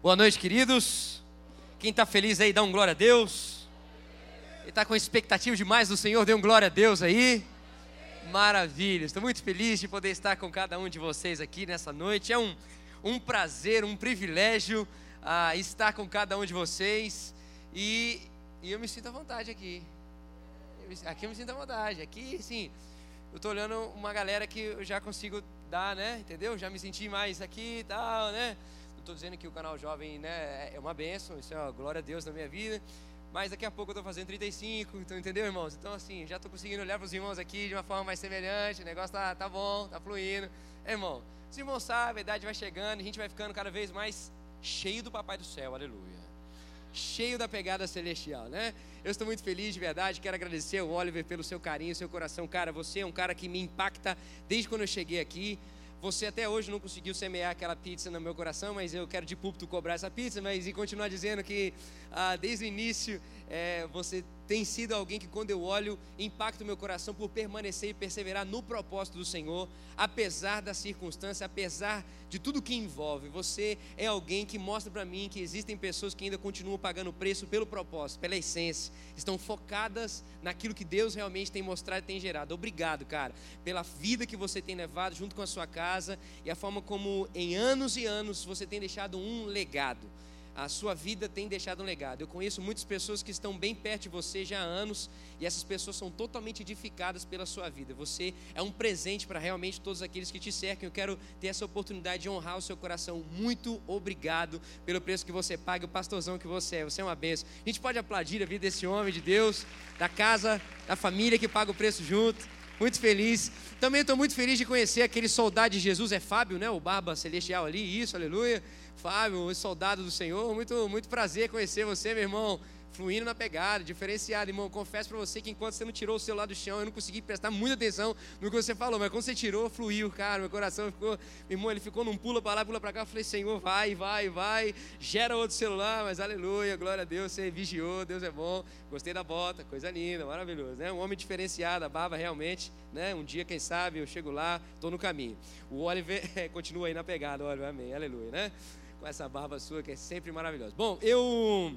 Boa noite, queridos. Quem está feliz aí, dá um glória a Deus. Quem está com expectativa demais do Senhor, dê um glória a Deus aí. Maravilha, estou muito feliz de poder estar com cada um de vocês aqui nessa noite. É um, um prazer, um privilégio uh, estar com cada um de vocês. E, e eu me sinto à vontade aqui. Eu, aqui eu me sinto à vontade. Aqui, sim, eu estou olhando uma galera que eu já consigo dar, né? Entendeu? Já me senti mais aqui e tal, né? Estou dizendo que o canal jovem né, é uma benção, isso é uma glória a Deus na minha vida. Mas daqui a pouco eu estou fazendo 35, então entendeu, irmãos? Então, assim, já estou conseguindo olhar para os irmãos aqui de uma forma mais semelhante, o negócio tá, tá bom, tá fluindo. É, irmão, os irmãos sabem, a idade vai chegando, a gente vai ficando cada vez mais cheio do Papai do Céu, aleluia. Cheio da pegada celestial, né? Eu estou muito feliz de verdade, quero agradecer ao Oliver pelo seu carinho, seu coração. Cara, você é um cara que me impacta desde quando eu cheguei aqui. Você até hoje não conseguiu semear aquela pizza no meu coração, mas eu quero de púlpito cobrar essa pizza, mas e continuar dizendo que ah, desde o início é, você tem sido alguém que, quando eu olho, impacta o meu coração por permanecer e perseverar no propósito do Senhor, apesar da circunstância, apesar de tudo que envolve. Você é alguém que mostra para mim que existem pessoas que ainda continuam pagando preço pelo propósito, pela essência, estão focadas naquilo que Deus realmente tem mostrado e tem gerado. Obrigado, cara, pela vida que você tem levado junto com a sua casa e a forma como, em anos e anos, você tem deixado um legado a sua vida tem deixado um legado. Eu conheço muitas pessoas que estão bem perto de você já há anos e essas pessoas são totalmente edificadas pela sua vida. Você é um presente para realmente todos aqueles que te cercam. Eu quero ter essa oportunidade de honrar o seu coração. Muito obrigado pelo preço que você paga, o pastorzão que você é. Você é uma benção. A gente pode aplaudir a vida desse homem de Deus, da casa, da família que paga o preço junto. Muito feliz. Também estou muito feliz de conhecer aquele soldado de Jesus, é Fábio, né? O barba celestial ali, isso, aleluia. Fábio, soldado do Senhor, muito, muito prazer conhecer você, meu irmão fluindo na pegada, diferenciado. Irmão, confesso para você que enquanto você não tirou o celular do chão, eu não consegui prestar muita atenção no que você falou, mas quando você tirou, fluiu, cara, meu coração ficou, meu irmão, ele ficou num pula para lá, pula para cá, eu falei, Senhor, vai, vai, vai, gera outro celular, mas aleluia, glória a Deus, você vigiou, Deus é bom, gostei da bota, coisa linda, maravilhoso, né? Um homem diferenciado, a barba realmente, né? Um dia, quem sabe, eu chego lá, estou no caminho. O Oliver continua aí na pegada, Oliver, amém, aleluia, né? Com essa barba sua que é sempre maravilhosa. Bom, eu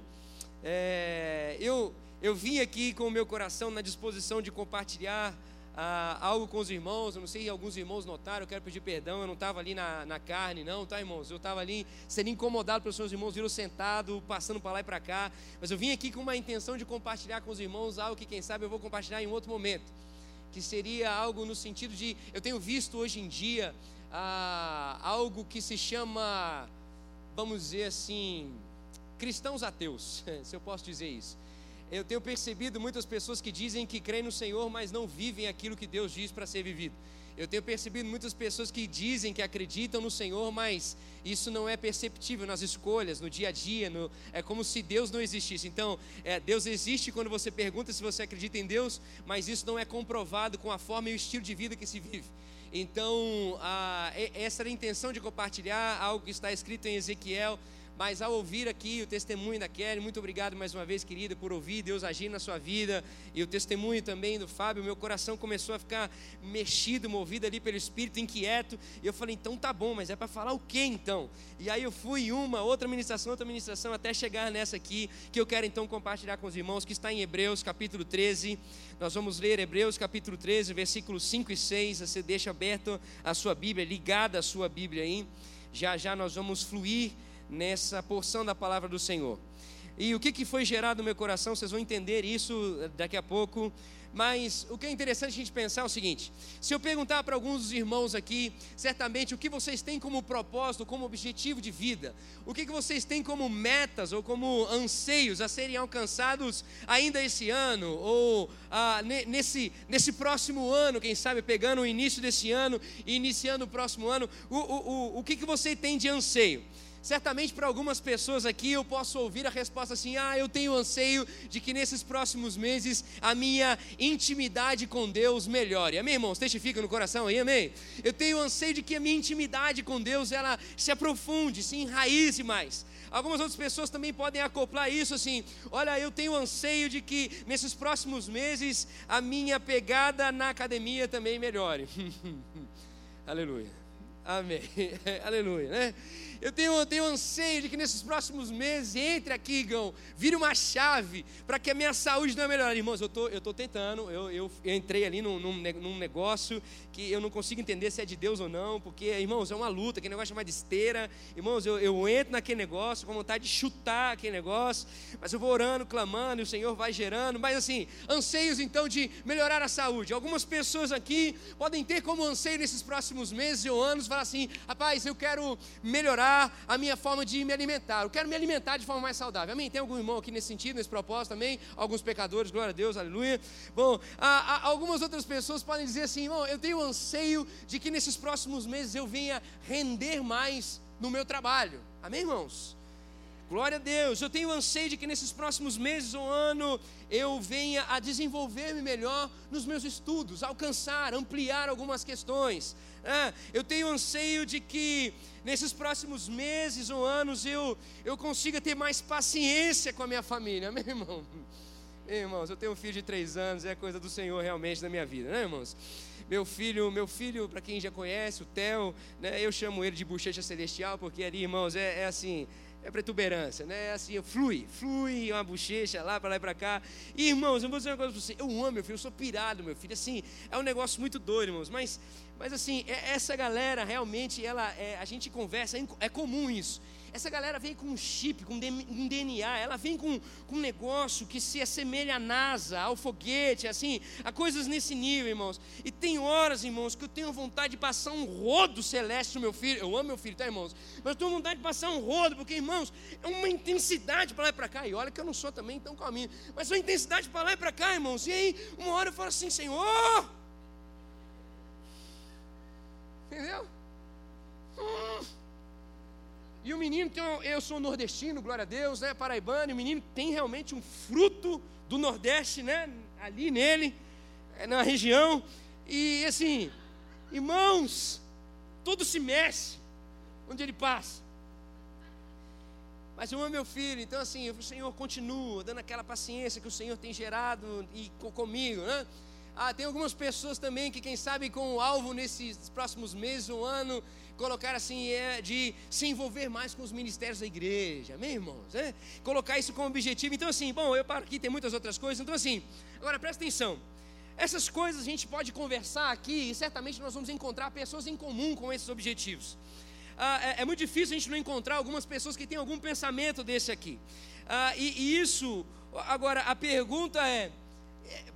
é, eu, eu vim aqui com o meu coração na disposição de compartilhar ah, algo com os irmãos. Eu não sei se alguns irmãos notaram, eu quero pedir perdão. Eu não estava ali na, na carne, não, tá, irmãos? Eu estava ali sendo incomodado pelos seus irmãos, viram sentado, passando para lá e para cá. Mas eu vim aqui com uma intenção de compartilhar com os irmãos algo que, quem sabe, eu vou compartilhar em outro momento. Que seria algo no sentido de. Eu tenho visto hoje em dia ah, algo que se chama, vamos dizer assim cristãos ateus, se eu posso dizer isso. Eu tenho percebido muitas pessoas que dizem que creem no Senhor, mas não vivem aquilo que Deus diz para ser vivido. Eu tenho percebido muitas pessoas que dizem que acreditam no Senhor, mas isso não é perceptível nas escolhas, no dia a dia. No, é como se Deus não existisse. Então, é, Deus existe quando você pergunta se você acredita em Deus, mas isso não é comprovado com a forma e o estilo de vida que se vive. Então, a, essa era a intenção de compartilhar algo que está escrito em Ezequiel mas ao ouvir aqui o testemunho da Kelly, muito obrigado mais uma vez, querida, por ouvir Deus agir na sua vida. E o testemunho também do Fábio, meu coração começou a ficar mexido, movido ali pelo Espírito, inquieto. E eu falei, então tá bom, mas é para falar o que então? E aí eu fui uma, outra ministração, outra ministração, até chegar nessa aqui, que eu quero então compartilhar com os irmãos, que está em Hebreus capítulo 13. Nós vamos ler Hebreus capítulo 13, versículos 5 e 6. Você deixa aberto a sua Bíblia, ligada a sua Bíblia aí. Já já nós vamos fluir nessa porção da palavra do Senhor. E o que, que foi gerado no meu coração, vocês vão entender isso daqui a pouco. Mas o que é interessante a gente pensar é o seguinte: se eu perguntar para alguns dos irmãos aqui, certamente o que vocês têm como propósito, como objetivo de vida, o que, que vocês têm como metas ou como anseios a serem alcançados ainda esse ano, ou ah, nesse, nesse próximo ano, quem sabe, pegando o início desse ano e iniciando o próximo ano, o, o, o, o que, que você tem de anseio? Certamente para algumas pessoas aqui eu posso ouvir a resposta assim: ah, eu tenho anseio de que nesses próximos meses a minha intimidade com Deus melhore. Amém, irmãos? Testifica no coração aí, amém? Eu tenho anseio de que a minha intimidade com Deus ela se aprofunde, se enraize mais. Algumas outras pessoas também podem acoplar isso assim: olha, eu tenho anseio de que nesses próximos meses a minha pegada na academia também melhore. Aleluia. Amém. Aleluia, né? Eu tenho, tenho anseio de que nesses próximos meses, entre aqui, Gão, vire uma chave para que a minha saúde não é melhor. Irmãos, eu tô, estou tô tentando, eu, eu, eu entrei ali num, num, num, negócio que eu não consigo entender se é de Deus ou não, porque, irmãos, é uma luta, aquele negócio chama de esteira. Irmãos, eu, eu entro naquele negócio com vontade de chutar aquele negócio, mas eu vou orando, clamando, e o Senhor vai gerando. Mas assim, anseios então de melhorar a saúde. Algumas pessoas aqui podem ter como anseio nesses próximos meses ou anos, falar assim: rapaz, eu quero melhorar a minha forma de me alimentar, eu quero me alimentar de forma mais saudável. Amém? Tem algum irmão aqui nesse sentido, nesse propósito também? Alguns pecadores, glória a Deus, aleluia. Bom, há, há, algumas outras pessoas podem dizer assim: irmão, eu tenho anseio de que nesses próximos meses eu venha render mais no meu trabalho. Amém, irmãos? Glória a Deus. Eu tenho anseio de que nesses próximos meses ou ano eu venha a desenvolver-me melhor nos meus estudos, alcançar, ampliar algumas questões. É, eu tenho anseio de que nesses próximos meses ou anos eu, eu consiga ter mais paciência com a minha família. Amém, irmão? Irmãos, eu tenho um filho de três anos, é coisa do Senhor realmente na minha vida, né, irmãos? Meu filho, meu filho, para quem já conhece, o Theo, né, eu chamo ele de bochecha celestial, porque ali, irmãos, é, é assim, é protuberância, né? É assim, flui, flui uma bochecha lá para lá e para cá. E, irmãos, eu vou dizer uma coisa para você. Eu amo meu filho, eu sou pirado, meu filho. Assim, é um negócio muito doido, irmãos. Mas, mas assim, é, essa galera realmente, ela, é, a gente conversa, é, é comum isso. Essa galera vem com um chip, com um DNA, ela vem com, com um negócio que se assemelha à NASA, ao foguete, assim, a coisas nesse nível, irmãos. E tem horas, irmãos, que eu tenho vontade de passar um rodo celeste no meu filho. Eu amo meu filho, tá, irmãos? Mas eu tenho vontade de passar um rodo, porque, irmãos, é uma intensidade para lá e para cá. E olha que eu não sou também tão calminho, mas é uma intensidade para lá e para cá, irmãos. E aí, uma hora eu falo assim, Senhor. Entendeu? Hum. E o menino tem, eu sou nordestino, glória a Deus, né, paraibano, e o menino tem realmente um fruto do Nordeste, né, ali nele, é, na região. E assim, irmãos, tudo se mexe onde ele passa. Mas eu amo meu filho, então assim, o Senhor continua dando aquela paciência que o Senhor tem gerado e comigo, né? Ah, tem algumas pessoas também que, quem sabe, com o alvo nesses próximos meses, um ano, colocar assim, é de se envolver mais com os ministérios da igreja, amém, irmãos? É? Colocar isso como objetivo. Então, assim, bom, eu paro aqui, tem muitas outras coisas. Então, assim, agora presta atenção. Essas coisas a gente pode conversar aqui e certamente nós vamos encontrar pessoas em comum com esses objetivos. Ah, é, é, muito difícil a gente não encontrar algumas pessoas que têm algum pensamento desse aqui. Ah, e, e isso, agora, a pergunta é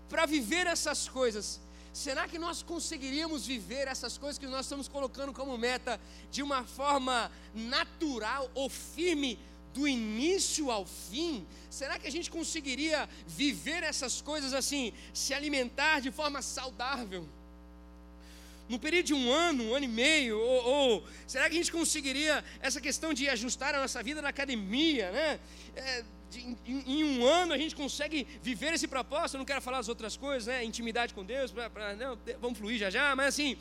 para viver essas coisas, será que nós conseguiríamos viver essas coisas que nós estamos colocando como meta de uma forma natural ou firme do início ao fim? Será que a gente conseguiria viver essas coisas assim, se alimentar de forma saudável? No período de um ano, um ano e meio, ou, ou será que a gente conseguiria essa questão de ajustar a nossa vida na academia, né? É, em, em, um ano a gente consegue viver esse propósito. Eu não quero falar as outras coisas, né? Intimidade com Deus, pra, pra, não, vamos fluir já já, mas assim,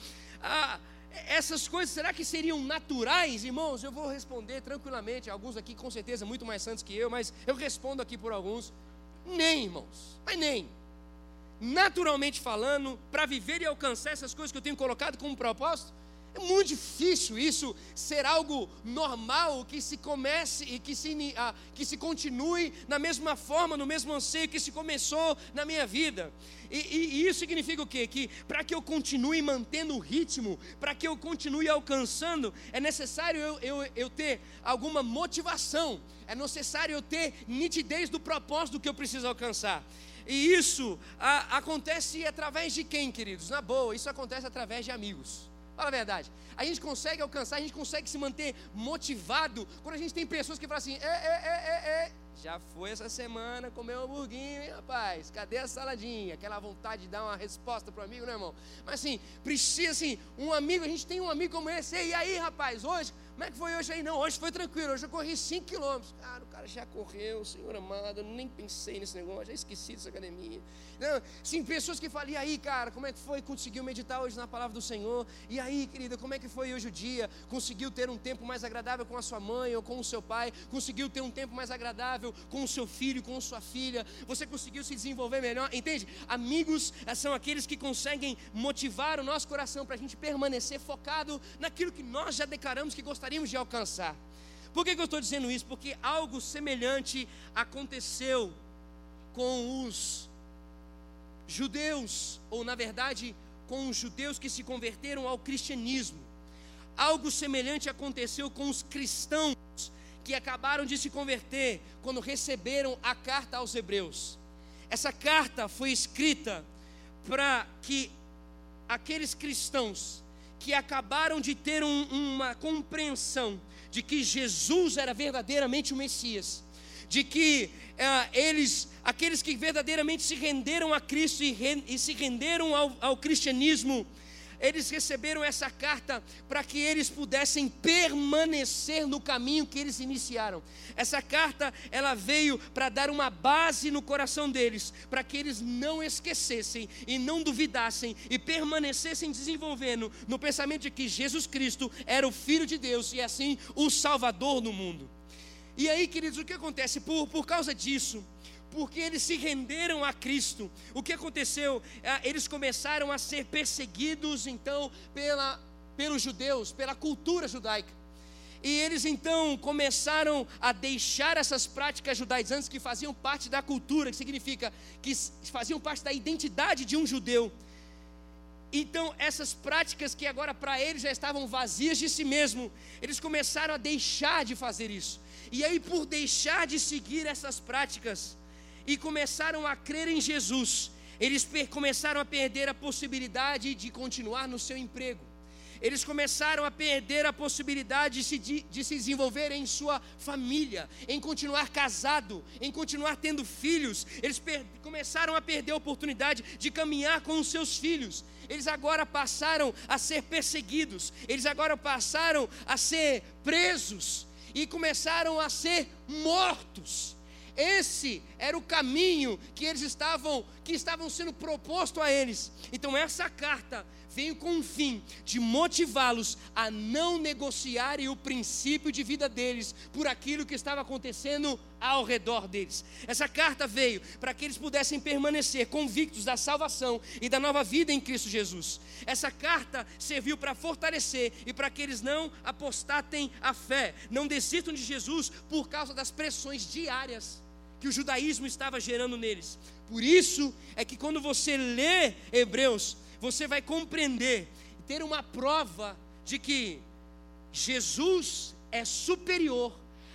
essas coisas será que seriam naturais, irmãos? Eu vou responder tranquilamente. Alguns aqui com certeza muito mais santos que eu, mas eu respondo aqui por alguns. Nem, irmãos, mas nem. Naturalmente falando, para viver e alcançar essas coisas que eu tenho colocado como propósito, é muito difícil isso ser algo normal, que se comece e que se, ah, que se continue na mesma forma, no mesmo anseio que se começou na minha vida. E, e, e isso significa o quê? Que para que eu continue mantendo o ritmo, para que eu continue alcançando, é necessário eu, eu, eu ter alguma motivação, é necessário eu ter nitidez do propósito que eu preciso alcançar. E isso a, acontece através de quem, queridos? Na boa, isso acontece através de amigos. Fala a verdade. A gente consegue alcançar, a gente consegue se manter motivado quando a gente tem pessoas que falam assim: é, é, é, é, é. Já foi essa semana comer um hamburguinho, hein, rapaz? Cadê a saladinha? Aquela vontade de dar uma resposta pro amigo, né, irmão? Mas assim, precisa assim, um amigo, a gente tem um amigo como esse, e aí, rapaz, hoje como é que foi hoje aí? Não, hoje foi tranquilo, hoje eu corri 5 quilômetros. Cara, o cara já correu, Senhor amado, eu nem pensei nesse negócio, já esqueci dessa academia. Não, sim, pessoas que falam, e aí, cara, como é que foi? Conseguiu meditar hoje na palavra do Senhor? E aí, querida, como é que foi hoje o dia? Conseguiu ter um tempo mais agradável com a sua mãe ou com o seu pai? Conseguiu ter um tempo mais agradável com o seu filho, com sua filha? Você conseguiu se desenvolver melhor? Entende? Amigos eh, são aqueles que conseguem motivar o nosso coração para a gente permanecer focado naquilo que nós já declaramos que gostamos gostaríamos de alcançar. Por que, que eu estou dizendo isso? Porque algo semelhante aconteceu com os judeus, ou na verdade, com os judeus que se converteram ao cristianismo. Algo semelhante aconteceu com os cristãos que acabaram de se converter quando receberam a carta aos Hebreus. Essa carta foi escrita para que aqueles cristãos que acabaram de ter um, uma compreensão de que Jesus era verdadeiramente o Messias, de que uh, eles, aqueles que verdadeiramente se renderam a Cristo e, re, e se renderam ao, ao cristianismo, eles receberam essa carta para que eles pudessem permanecer no caminho que eles iniciaram. Essa carta, ela veio para dar uma base no coração deles, para que eles não esquecessem e não duvidassem e permanecessem desenvolvendo no pensamento de que Jesus Cristo era o Filho de Deus e assim o Salvador do mundo. E aí, queridos, o que acontece? Por, por causa disso, porque eles se renderam a Cristo. O que aconteceu? É, eles começaram a ser perseguidos, então, pela, pelos judeus, pela cultura judaica. E eles então começaram a deixar essas práticas judaizantes que faziam parte da cultura, que significa que faziam parte da identidade de um judeu. Então, essas práticas que agora para eles já estavam vazias de si mesmo, eles começaram a deixar de fazer isso. E aí, por deixar de seguir essas práticas, e começaram a crer em Jesus, eles começaram a perder a possibilidade de continuar no seu emprego. Eles começaram a perder a possibilidade de se, de, de se desenvolver em sua família, em continuar casado, em continuar tendo filhos. Eles per, começaram a perder a oportunidade de caminhar com os seus filhos. Eles agora passaram a ser perseguidos, eles agora passaram a ser presos e começaram a ser mortos. Esse era o caminho que eles estavam, que estavam sendo proposto a eles. Então essa carta veio com o fim de motivá-los a não negociarem o princípio de vida deles por aquilo que estava acontecendo ao redor deles. Essa carta veio para que eles pudessem permanecer convictos da salvação e da nova vida em Cristo Jesus. Essa carta serviu para fortalecer e para que eles não apostatem a fé, não desistam de Jesus por causa das pressões diárias que o judaísmo estava gerando neles. Por isso é que quando você lê Hebreus, você vai compreender, ter uma prova de que Jesus é superior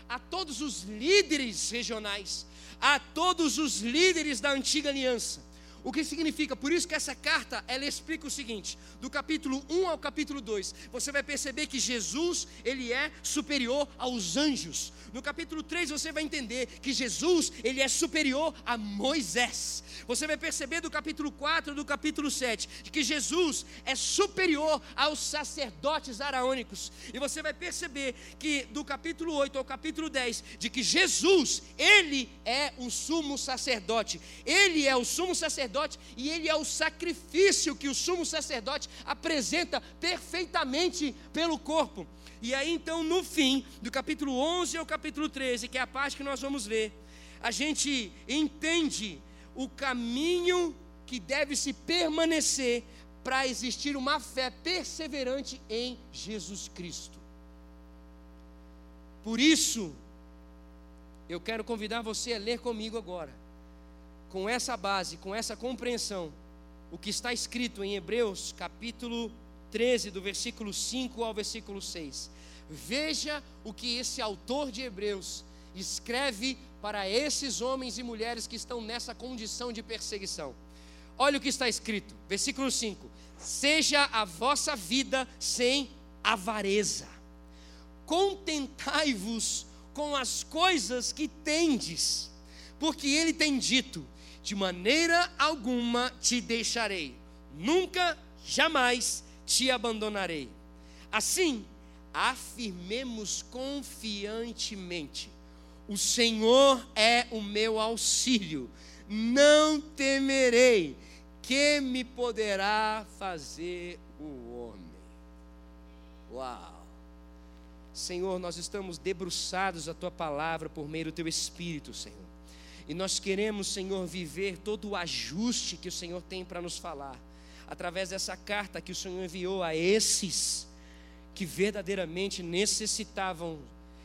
a todos os líderes regionais, a todos os líderes da antiga aliança. O que significa? Por isso que essa carta, ela explica o seguinte, do capítulo 1 ao capítulo 2, você vai perceber que Jesus, ele é superior aos anjos. No capítulo 3 você vai entender que Jesus, ele é superior a Moisés. Você vai perceber do capítulo 4 do capítulo 7 que Jesus é superior aos sacerdotes araônicos. E você vai perceber que do capítulo 8 ao capítulo 10 de que Jesus, ele é o sumo sacerdote. Ele é o sumo sacerdote e ele é o sacrifício que o sumo sacerdote apresenta perfeitamente pelo corpo. E aí então, no fim, do capítulo 11 ao capítulo 13, que é a parte que nós vamos ver, a gente entende o caminho que deve se permanecer para existir uma fé perseverante em Jesus Cristo. Por isso, eu quero convidar você a ler comigo agora, com essa base, com essa compreensão, o que está escrito em Hebreus capítulo 13, do versículo 5 ao versículo 6. Veja o que esse autor de Hebreus escreve para esses homens e mulheres que estão nessa condição de perseguição. Olha o que está escrito, versículo 5: Seja a vossa vida sem avareza, contentai-vos com as coisas que tendes, porque ele tem dito: de maneira alguma te deixarei, nunca, jamais te abandonarei. Assim, afirmemos confiantemente: O Senhor é o meu auxílio, não temerei, que me poderá fazer o homem. Uau! Senhor, nós estamos debruçados a tua palavra por meio do teu espírito, Senhor. E nós queremos, Senhor, viver todo o ajuste que o Senhor tem para nos falar através dessa carta que o Senhor enviou a esses que verdadeiramente necessitavam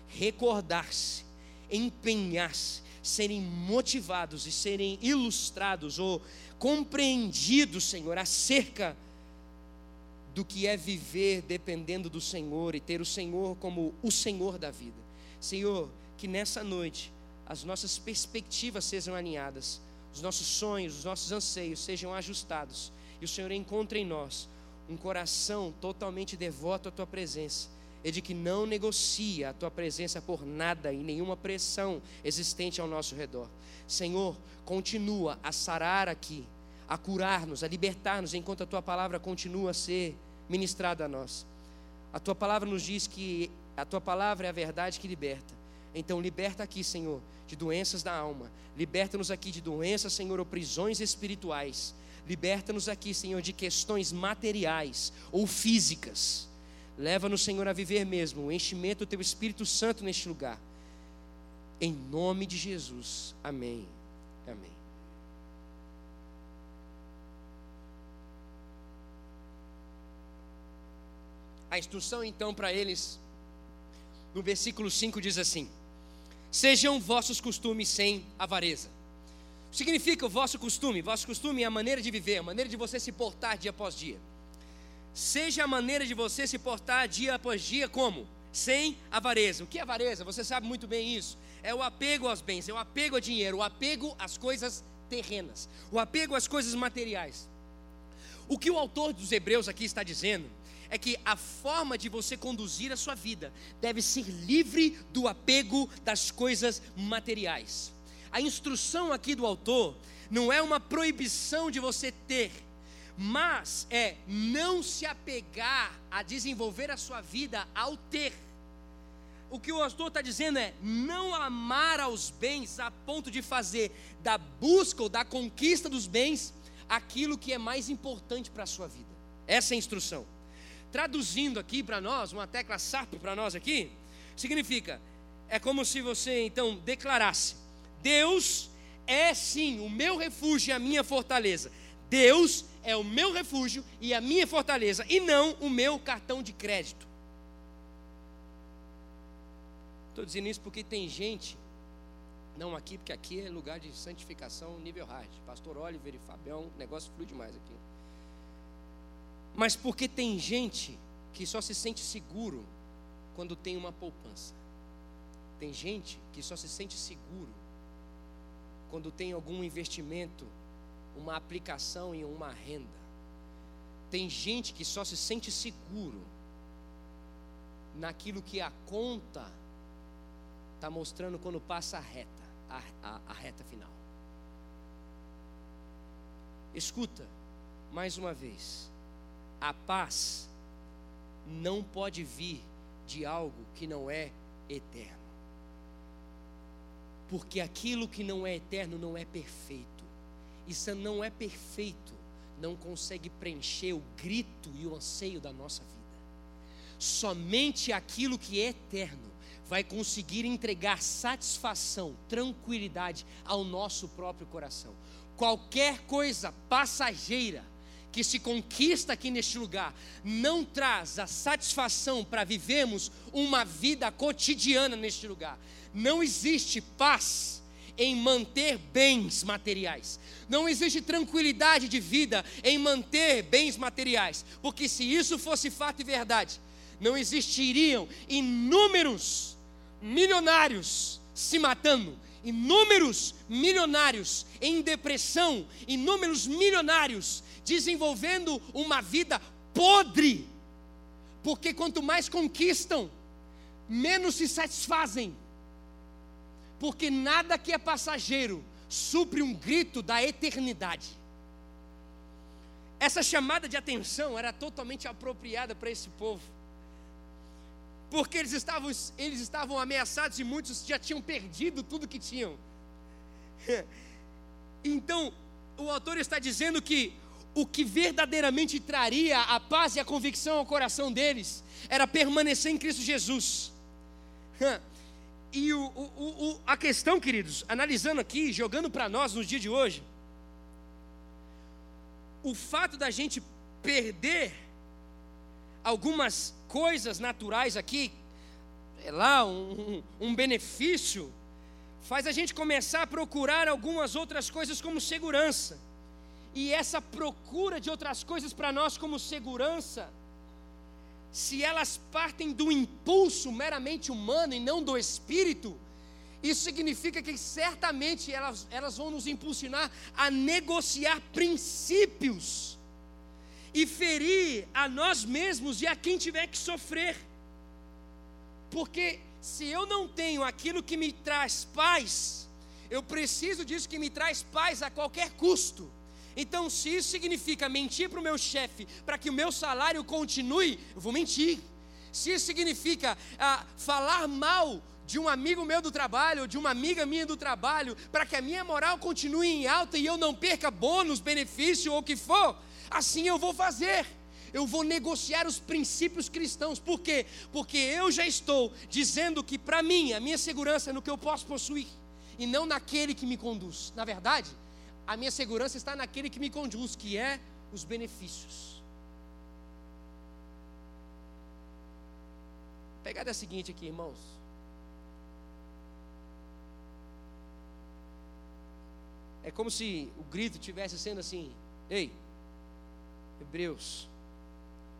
recordar-se, empenhar-se, serem motivados e serem ilustrados ou compreendidos, Senhor, acerca do que é viver dependendo do Senhor e ter o Senhor como o Senhor da vida. Senhor, que nessa noite as nossas perspectivas sejam alinhadas, os nossos sonhos, os nossos anseios sejam ajustados e o Senhor encontre em nós um coração totalmente devoto à tua presença e de que não negocia a tua presença por nada e nenhuma pressão existente ao nosso redor. Senhor, continua a sarar aqui, a curar-nos, a libertar-nos enquanto a tua palavra continua a ser ministrada a nós. A tua palavra nos diz que a tua palavra é a verdade que liberta. Então, liberta aqui, Senhor, de doenças da alma. Liberta-nos aqui de doenças, Senhor, ou prisões espirituais. Liberta-nos aqui, Senhor, de questões materiais ou físicas. Leva-nos, Senhor, a viver mesmo o enchimento do Teu Espírito Santo neste lugar. Em nome de Jesus. Amém. Amém. A instrução então para eles, no versículo 5 diz assim: Sejam vossos costumes sem avareza. Significa o vosso costume, vosso costume é a maneira de viver, a maneira de você se portar dia após dia. Seja a maneira de você se portar dia após dia como? Sem avareza. O que é avareza? Você sabe muito bem isso. É o apego aos bens, é o apego ao dinheiro, o apego às coisas terrenas, o apego às coisas materiais. O que o autor dos Hebreus aqui está dizendo é que a forma de você conduzir a sua vida deve ser livre do apego das coisas materiais. A instrução aqui do autor não é uma proibição de você ter, mas é não se apegar a desenvolver a sua vida ao ter. O que o autor está dizendo é não amar aos bens a ponto de fazer da busca ou da conquista dos bens aquilo que é mais importante para a sua vida. Essa é a instrução. Traduzindo aqui para nós, uma tecla SAP para nós aqui, significa, é como se você então declarasse: Deus é sim o meu refúgio e a minha fortaleza. Deus é o meu refúgio e a minha fortaleza, e não o meu cartão de crédito. Estou dizendo isso porque tem gente, não aqui, porque aqui é lugar de santificação nível hard. Pastor Oliver e Fabião, o negócio flui demais aqui mas porque tem gente que só se sente seguro quando tem uma poupança. Tem gente que só se sente seguro quando tem algum investimento, uma aplicação em uma renda. Tem gente que só se sente seguro naquilo que a conta está mostrando quando passa a reta, a, a, a reta final. Escuta, mais uma vez. A paz não pode vir de algo que não é eterno. Porque aquilo que não é eterno não é perfeito. Isso não é perfeito, não consegue preencher o grito e o anseio da nossa vida. Somente aquilo que é eterno vai conseguir entregar satisfação, tranquilidade ao nosso próprio coração. Qualquer coisa passageira que se conquista aqui neste lugar não traz a satisfação para vivermos uma vida cotidiana neste lugar. Não existe paz em manter bens materiais. Não existe tranquilidade de vida em manter bens materiais, porque se isso fosse fato e verdade, não existiriam inúmeros milionários se matando, inúmeros milionários em depressão, inúmeros milionários desenvolvendo uma vida podre, porque quanto mais conquistam, menos se satisfazem, porque nada que é passageiro supre um grito da eternidade. Essa chamada de atenção era totalmente apropriada para esse povo, porque eles estavam, eles estavam ameaçados e muitos já tinham perdido tudo que tinham. Então, o autor está dizendo que o que verdadeiramente traria a paz e a convicção ao coração deles era permanecer em Cristo Jesus. E o, o, o, a questão, queridos, analisando aqui, jogando para nós nos dias de hoje, o fato da gente perder algumas coisas naturais aqui, é lá, um, um benefício, faz a gente começar a procurar algumas outras coisas como segurança. E essa procura de outras coisas para nós como segurança, se elas partem do impulso meramente humano e não do espírito, isso significa que certamente elas, elas vão nos impulsionar a negociar princípios e ferir a nós mesmos e a quem tiver que sofrer. Porque se eu não tenho aquilo que me traz paz, eu preciso disso que me traz paz a qualquer custo. Então, se isso significa mentir para o meu chefe para que o meu salário continue, eu vou mentir. Se isso significa ah, falar mal de um amigo meu do trabalho, de uma amiga minha do trabalho, para que a minha moral continue em alta e eu não perca bônus, benefício ou o que for, assim eu vou fazer. Eu vou negociar os princípios cristãos. Por quê? Porque eu já estou dizendo que para mim a minha segurança é no que eu posso possuir e não naquele que me conduz. Na verdade, a minha segurança está naquele que me conduz, que é os benefícios. A pegada é a seguinte aqui, irmãos. É como se o grito tivesse sendo assim: Ei, hebreus,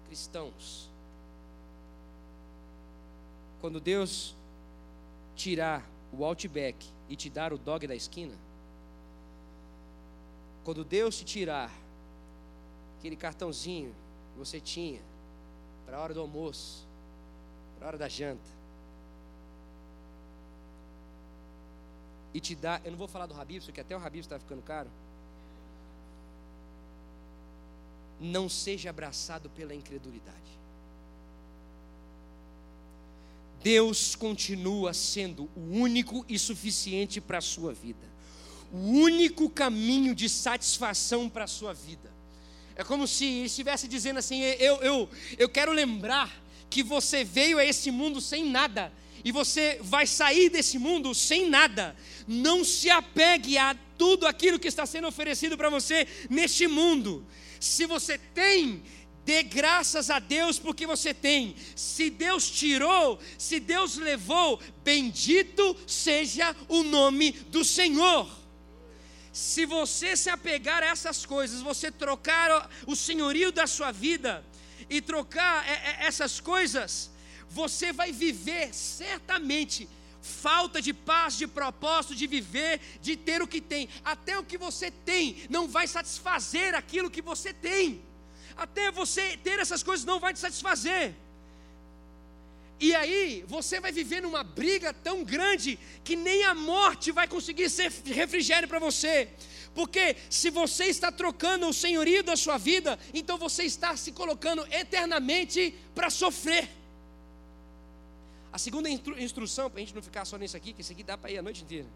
cristãos, quando Deus tirar o Outback e te dar o dog da esquina, quando Deus te tirar aquele cartãozinho que você tinha para a hora do almoço, para a hora da janta, e te dá, eu não vou falar do Habib, porque até o Habib está ficando caro. Não seja abraçado pela incredulidade. Deus continua sendo o único e suficiente para a sua vida. O único caminho de satisfação para a sua vida. É como se estivesse dizendo assim: eu, eu, eu quero lembrar que você veio a esse mundo sem nada e você vai sair desse mundo sem nada. Não se apegue a tudo aquilo que está sendo oferecido para você neste mundo. Se você tem, dê graças a Deus porque você tem. Se Deus tirou, se Deus levou, bendito seja o nome do Senhor. Se você se apegar a essas coisas, você trocar o senhorio da sua vida e trocar essas coisas, você vai viver certamente falta de paz, de propósito, de viver, de ter o que tem. Até o que você tem não vai satisfazer aquilo que você tem. Até você ter essas coisas não vai te satisfazer. E aí você vai viver numa briga tão grande que nem a morte vai conseguir ser refrigério para você. Porque se você está trocando o senhorio da sua vida, então você está se colocando eternamente para sofrer. A segunda instru instrução, para a gente não ficar só nisso aqui, que isso aqui dá para ir a noite inteira.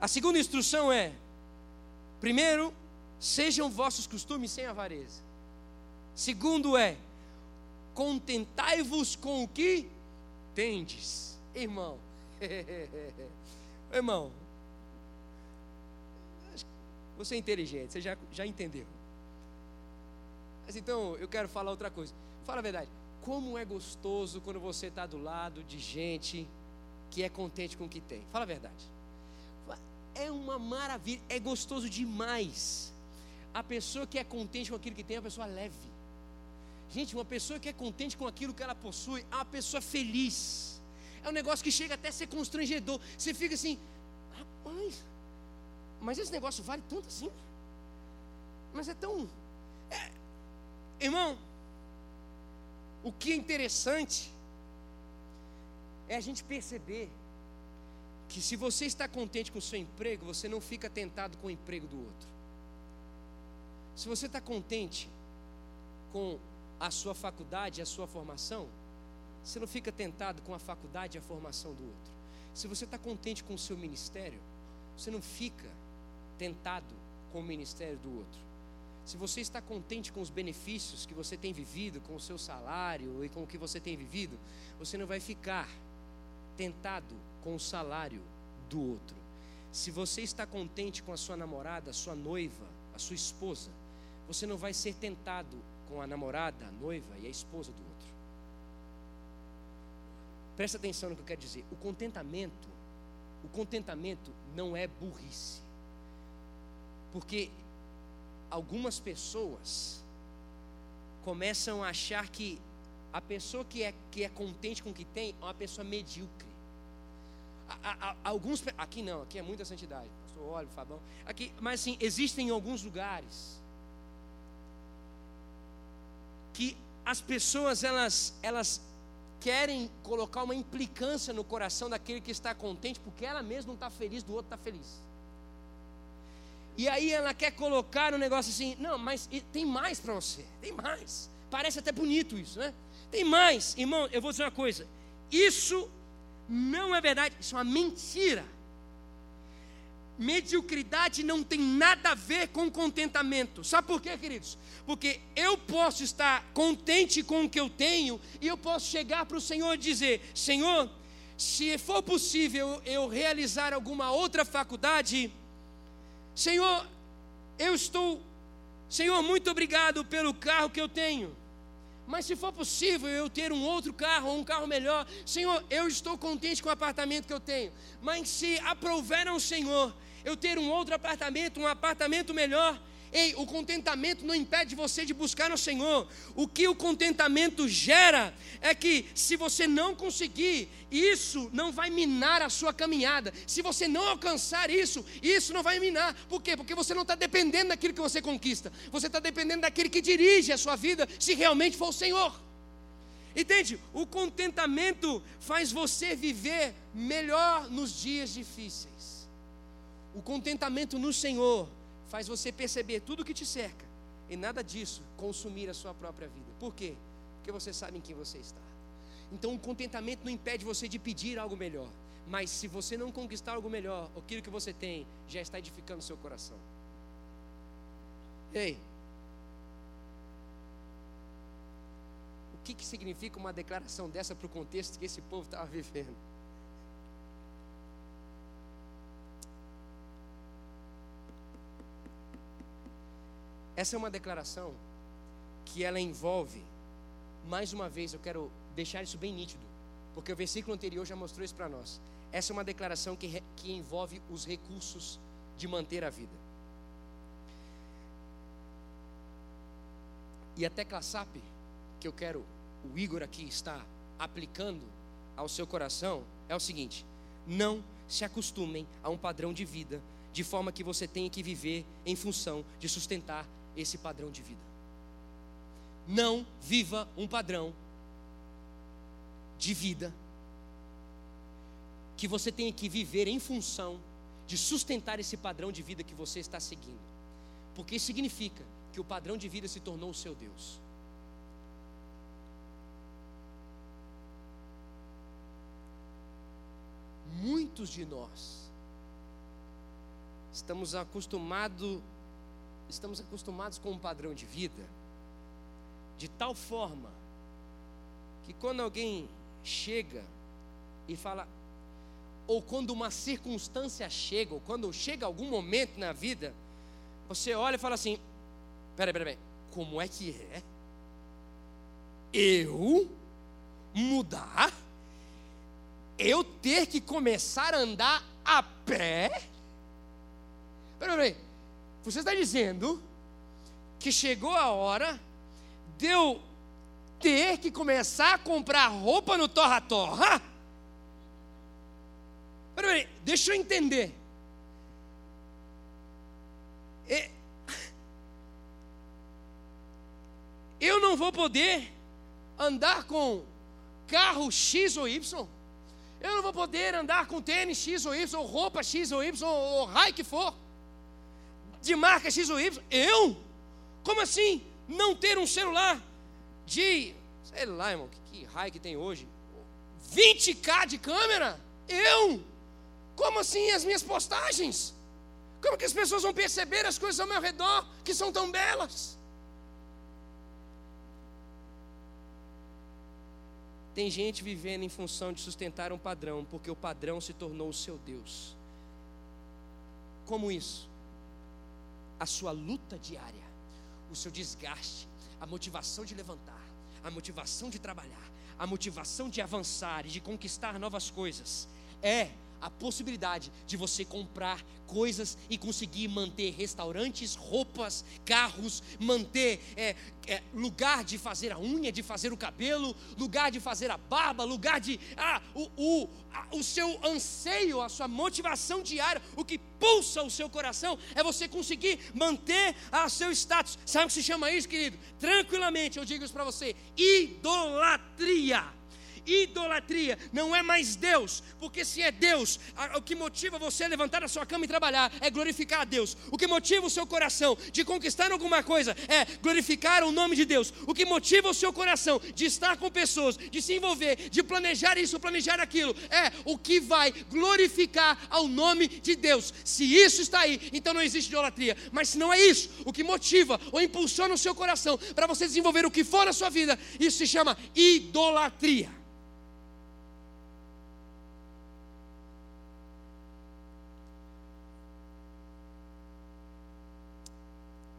A segunda instrução é: primeiro, sejam vossos costumes sem avareza. Segundo é: contentai-vos com o que tendes. Irmão, irmão, você é inteligente, você já, já entendeu. Mas então eu quero falar outra coisa. Fala a verdade como é gostoso quando você está do lado de gente que é contente com o que tem. Fala a verdade. É uma maravilha, é gostoso demais. A pessoa que é contente com aquilo que tem é uma pessoa leve. Gente, uma pessoa que é contente com aquilo que ela possui é uma pessoa feliz. É um negócio que chega até a ser constrangedor. Você fica assim, rapaz, mas esse negócio vale tanto assim? Mas é tão. É... Irmão, o que é interessante é a gente perceber que se você está contente com o seu emprego, você não fica tentado com o emprego do outro. Se você está contente com a sua faculdade, a sua formação, você não fica tentado com a faculdade e a formação do outro. Se você está contente com o seu ministério, você não fica tentado com o ministério do outro. Se você está contente com os benefícios que você tem vivido, com o seu salário e com o que você tem vivido, você não vai ficar tentado com o salário do outro. Se você está contente com a sua namorada, a sua noiva, a sua esposa, você não vai ser tentado com a namorada, a noiva e a esposa do outro. Presta atenção no que eu quero dizer. O contentamento, o contentamento não é burrice. Porque algumas pessoas começam a achar que a pessoa que é, que é contente com o que tem é uma pessoa medíocre. A, a, alguns, aqui não, aqui é muita santidade. Pastor Olho, Fabão. Aqui, mas assim, existem alguns lugares que as pessoas elas, elas querem colocar uma implicância no coração daquele que está contente, porque ela mesma não está feliz, do outro está feliz. E aí ela quer colocar um negócio assim, não, mas tem mais para você, tem mais. Parece até bonito isso, né? Tem mais, irmão, eu vou dizer uma coisa. Isso não é verdade, isso é uma mentira. Mediocridade não tem nada a ver com contentamento. Sabe por quê, queridos? Porque eu posso estar contente com o que eu tenho e eu posso chegar para o Senhor e dizer: Senhor, se for possível eu realizar alguma outra faculdade, Senhor, eu estou, Senhor, muito obrigado pelo carro que eu tenho. Mas se for possível eu ter um outro carro, ou um carro melhor, Senhor, eu estou contente com o apartamento que eu tenho. Mas se aprouver ao Senhor eu ter um outro apartamento, um apartamento melhor, Ei, o contentamento não impede você de buscar no Senhor. O que o contentamento gera é que se você não conseguir, isso não vai minar a sua caminhada. Se você não alcançar isso, isso não vai minar. Por quê? Porque você não está dependendo daquilo que você conquista. Você está dependendo daquele que dirige a sua vida, se realmente for o Senhor. Entende? O contentamento faz você viver melhor nos dias difíceis. O contentamento no Senhor faz você perceber tudo o que te cerca e nada disso consumir a sua própria vida. Por quê? Porque você sabe em quem você está. Então o contentamento não impede você de pedir algo melhor. Mas se você não conquistar algo melhor, aquilo que você tem já está edificando seu coração. Ei, o que, que significa uma declaração dessa para o contexto que esse povo estava vivendo? Essa é uma declaração que ela envolve, mais uma vez, eu quero deixar isso bem nítido, porque o versículo anterior já mostrou isso para nós. Essa é uma declaração que, que envolve os recursos de manter a vida. E a tecla SAP, que eu quero, o Igor aqui está aplicando ao seu coração, é o seguinte: não se acostumem a um padrão de vida, de forma que você tenha que viver em função de sustentar esse padrão de vida. Não viva um padrão de vida que você tenha que viver em função de sustentar esse padrão de vida que você está seguindo. Porque isso significa que o padrão de vida se tornou o seu Deus. Muitos de nós estamos acostumados estamos acostumados com um padrão de vida de tal forma que quando alguém chega e fala, ou quando uma circunstância chega, ou quando chega algum momento na vida, você olha e fala assim: peraí, peraí, como é que é? Eu mudar? Eu ter que começar a andar a pé? Peraí, peraí, você está dizendo que chegou a hora de eu ter que começar a comprar roupa no torra-torra? Peraí, deixa eu entender. É, eu não vou poder andar com carro X ou Y. Eu não vou poder andar com tênis X ou Y, ou roupa X ou Y, ou raio que for de marca X ou Y. Eu? Como assim? Não ter um celular de, sei lá, irmão, que, que raio que tem hoje? 20k de câmera? Eu? Como assim as minhas postagens? Como que as pessoas vão perceber as coisas ao meu redor que são tão belas? Tem gente vivendo em função de sustentar um padrão, porque o padrão se tornou o seu Deus. Como isso? A sua luta diária, o seu desgaste, a motivação de levantar, a motivação de trabalhar, a motivação de avançar e de conquistar novas coisas é a possibilidade de você comprar coisas e conseguir manter restaurantes, roupas, carros, manter é, é, lugar de fazer a unha, de fazer o cabelo, lugar de fazer a barba, lugar de. Ah, o, o, a, o seu anseio, a sua motivação diária, o que pulsa o seu coração é você conseguir manter a seu status. Sabe o que se chama isso, querido? Tranquilamente, eu digo isso para você: idolatria idolatria, não é mais Deus, porque se é Deus, o que motiva você a levantar a sua cama e trabalhar é glorificar a Deus. O que motiva o seu coração de conquistar alguma coisa é glorificar o nome de Deus. O que motiva o seu coração de estar com pessoas, de se envolver, de planejar isso, planejar aquilo, é o que vai glorificar ao nome de Deus. Se isso está aí, então não existe idolatria. Mas se não é isso, o que motiva ou impulsiona o seu coração para você desenvolver o que for na sua vida, isso se chama idolatria.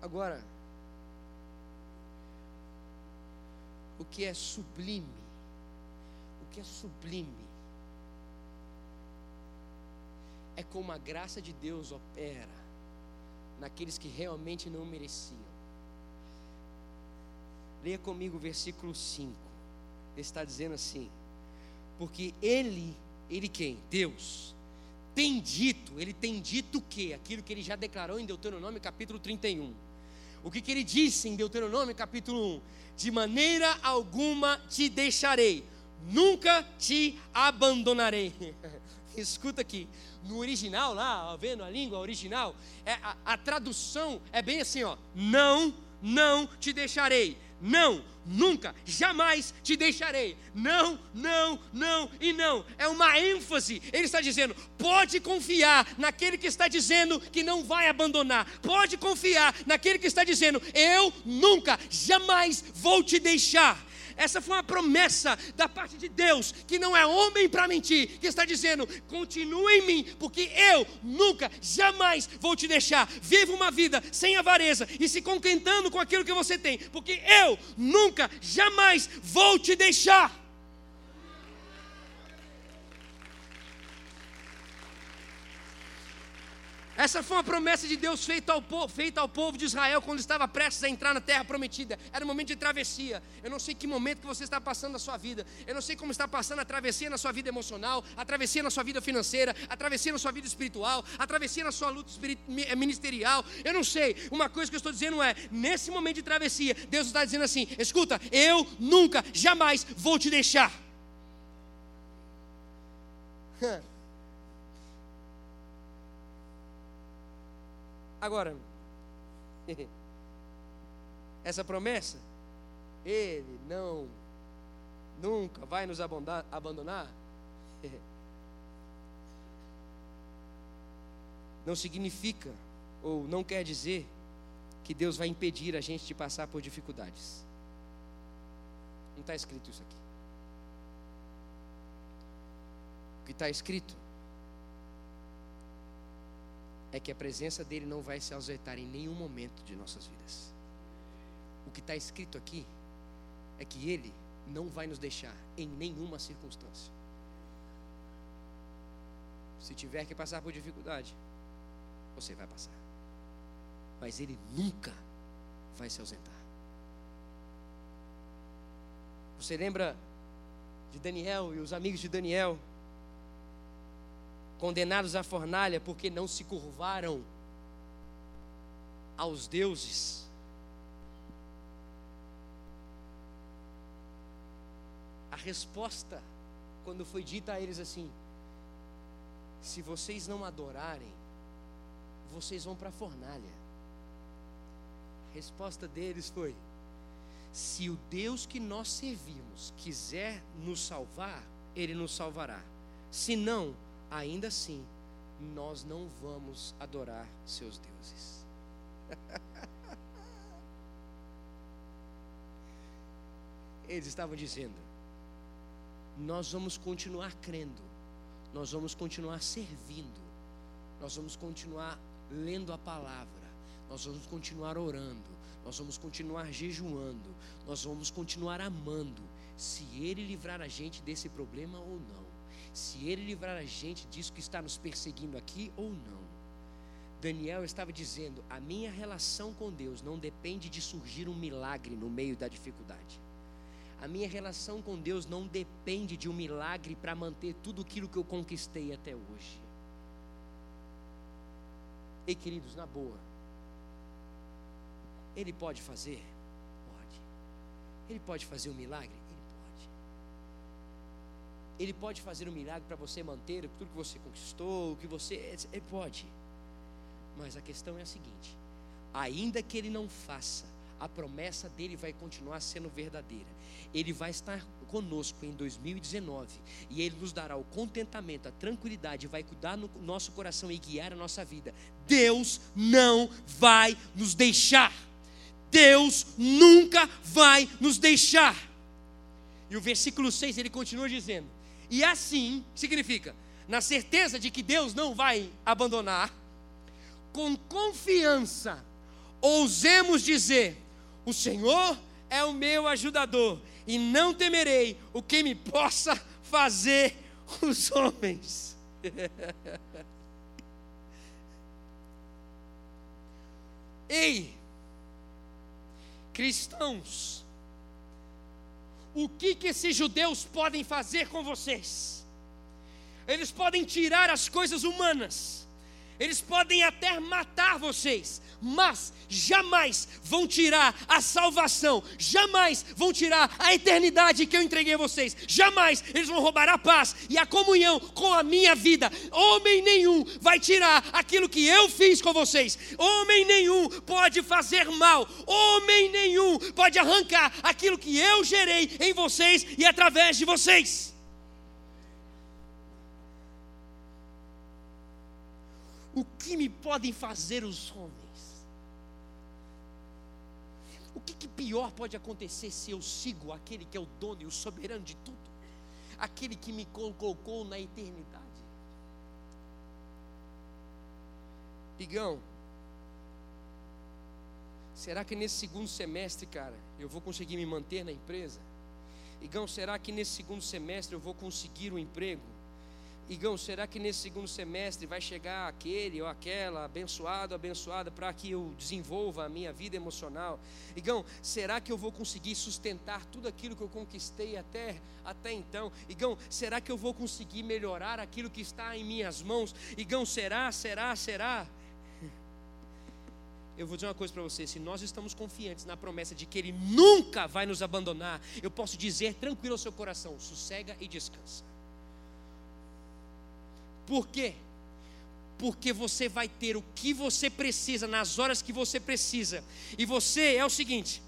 Agora, o que é sublime, o que é sublime, é como a graça de Deus opera naqueles que realmente não mereciam. Leia comigo o versículo 5. Ele está dizendo assim: Porque Ele, Ele quem? Deus, tem dito, Ele tem dito o que? Aquilo que Ele já declarou em Deuteronômio capítulo 31 o que, que ele disse em Deuteronômio capítulo 1: De maneira alguma te deixarei, nunca te abandonarei. Escuta aqui, no original lá, vendo a língua original, é, a, a tradução é bem assim: ó, não, não te deixarei não, nunca, jamais te deixarei. Não, não, não e não. É uma ênfase. Ele está dizendo: pode confiar naquele que está dizendo que não vai abandonar. Pode confiar naquele que está dizendo: eu nunca, jamais vou te deixar. Essa foi uma promessa da parte de Deus, que não é homem para mentir, que está dizendo: continue em mim, porque eu nunca, jamais vou te deixar. Viva uma vida sem avareza e se contentando com aquilo que você tem, porque eu nunca, jamais vou te deixar. Essa foi uma promessa de Deus feita ao, povo, feita ao povo de Israel quando estava prestes a entrar na terra prometida. Era um momento de travessia. Eu não sei que momento que você está passando na sua vida. Eu não sei como está passando a travessia na sua vida emocional, a travessia na sua vida financeira, a travessia na sua vida espiritual, a travessia na sua luta eh, ministerial. Eu não sei. Uma coisa que eu estou dizendo é: nesse momento de travessia, Deus está dizendo assim: escuta, eu nunca, jamais vou te deixar. Agora, essa promessa, Ele não, nunca vai nos abandonar, não significa ou não quer dizer que Deus vai impedir a gente de passar por dificuldades. Não está escrito isso aqui. O que está escrito é que a presença dele não vai se ausentar em nenhum momento de nossas vidas. O que está escrito aqui é que ele não vai nos deixar em nenhuma circunstância. Se tiver que passar por dificuldade, você vai passar. Mas ele nunca vai se ausentar. Você lembra de Daniel e os amigos de Daniel? Condenados à fornalha porque não se curvaram aos deuses. A resposta, quando foi dita a eles assim: se vocês não adorarem, vocês vão para a fornalha. A resposta deles foi: se o Deus que nós servimos quiser nos salvar, Ele nos salvará. Se não, ainda assim, nós não vamos adorar seus deuses. Eles estavam dizendo: nós vamos continuar crendo, nós vamos continuar servindo, nós vamos continuar lendo a palavra, nós vamos continuar orando, nós vamos continuar jejuando, nós vamos continuar amando, se Ele livrar a gente desse problema ou não, se Ele livrar a gente disso que está nos perseguindo aqui ou não. Daniel estava dizendo: a minha relação com Deus não depende de surgir um milagre no meio da dificuldade. A minha relação com Deus não depende de um milagre para manter tudo aquilo que eu conquistei até hoje. Ei, queridos, na boa. Ele pode fazer? Pode. Ele pode fazer um milagre? Ele pode. Fazer um milagre para você manter tudo que você conquistou, o que você. Ele pode. Mas a questão é a seguinte: ainda que ele não faça, a promessa dele vai continuar sendo verdadeira. Ele vai estar conosco em 2019 e ele nos dará o contentamento, a tranquilidade, vai cuidar no nosso coração e guiar a nossa vida. Deus não vai nos deixar. Deus nunca vai nos deixar. E o versículo 6 ele continua dizendo: E assim significa, na certeza de que Deus não vai abandonar, com confiança, ousemos dizer: O Senhor é o meu ajudador, e não temerei o que me possa fazer os homens. Ei, cristãos, o que, que esses judeus podem fazer com vocês? Eles podem tirar as coisas humanas, eles podem até matar vocês, mas jamais vão tirar a salvação, jamais vão tirar a eternidade que eu entreguei a vocês, jamais eles vão roubar a paz e a comunhão com a minha vida. Homem nenhum vai tirar aquilo que eu fiz com vocês, homem nenhum pode fazer mal, homem nenhum pode arrancar aquilo que eu gerei em vocês e através de vocês. O que me podem fazer os homens? O que, que, pior pode acontecer se eu sigo aquele que é o dono e o soberano de tudo? Aquele que me colocou na eternidade. Igão, será que nesse segundo semestre, cara, eu vou conseguir me manter na empresa? Igão, será que nesse segundo semestre eu vou conseguir um emprego? Igão, será que nesse segundo semestre vai chegar aquele ou aquela abençoado, abençoada, para que eu desenvolva a minha vida emocional? Igão, será que eu vou conseguir sustentar tudo aquilo que eu conquistei até, até então? Igão, será que eu vou conseguir melhorar aquilo que está em minhas mãos? Igão, será, será, será? Eu vou dizer uma coisa para você: se nós estamos confiantes na promessa de que Ele nunca vai nos abandonar, eu posso dizer tranquilo ao seu coração: sossega e descansa. Por quê? Porque você vai ter o que você precisa nas horas que você precisa. E você é o seguinte: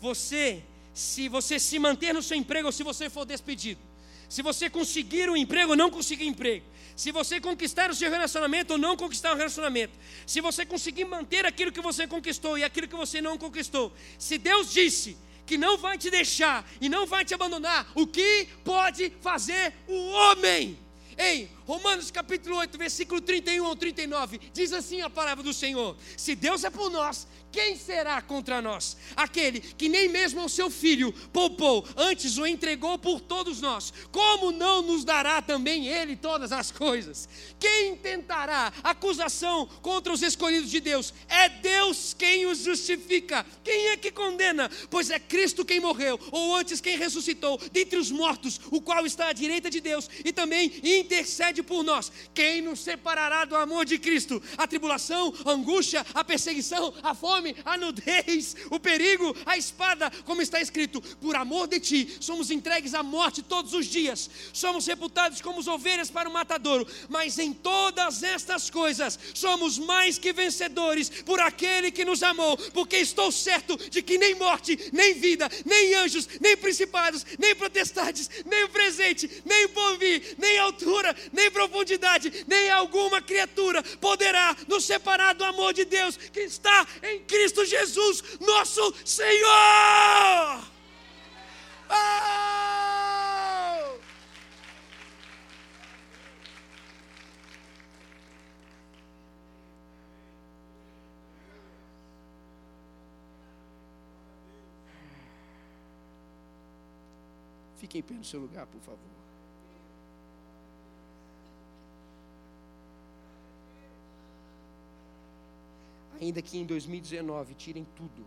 você, se você se manter no seu emprego ou se você for despedido, se você conseguir um emprego ou não conseguir emprego, se você conquistar o seu relacionamento ou não conquistar o relacionamento, se você conseguir manter aquilo que você conquistou e aquilo que você não conquistou, se Deus disse que não vai te deixar e não vai te abandonar, o que pode fazer o homem? Ei, Romanos capítulo 8, versículo 31 ao 39, diz assim a palavra do Senhor: Se Deus é por nós, quem será contra nós? Aquele que nem mesmo ao seu filho poupou, antes o entregou por todos nós, como não nos dará também ele todas as coisas? Quem tentará acusação contra os escolhidos de Deus? É Deus quem os justifica. Quem é que condena? Pois é Cristo quem morreu, ou antes quem ressuscitou dentre os mortos, o qual está à direita de Deus e também intercede por nós. Quem nos separará do amor de Cristo? A tribulação, a angústia, a perseguição, a fome fome, a nudez, o perigo, a espada, como está escrito: por amor de ti, somos entregues à morte todos os dias, somos reputados como ovelhas para o matadouro, mas em todas estas coisas somos mais que vencedores por aquele que nos amou, porque estou certo de que nem morte, nem vida, nem anjos, nem principados, nem potestades, nem o presente, nem o porvir, nem altura, nem profundidade, nem alguma criatura poderá nos separar do amor de Deus que está em Cristo Jesus, nosso Senhor. Oh! Fique em pé no seu lugar, por favor. Ainda que em 2019 tirem tudo,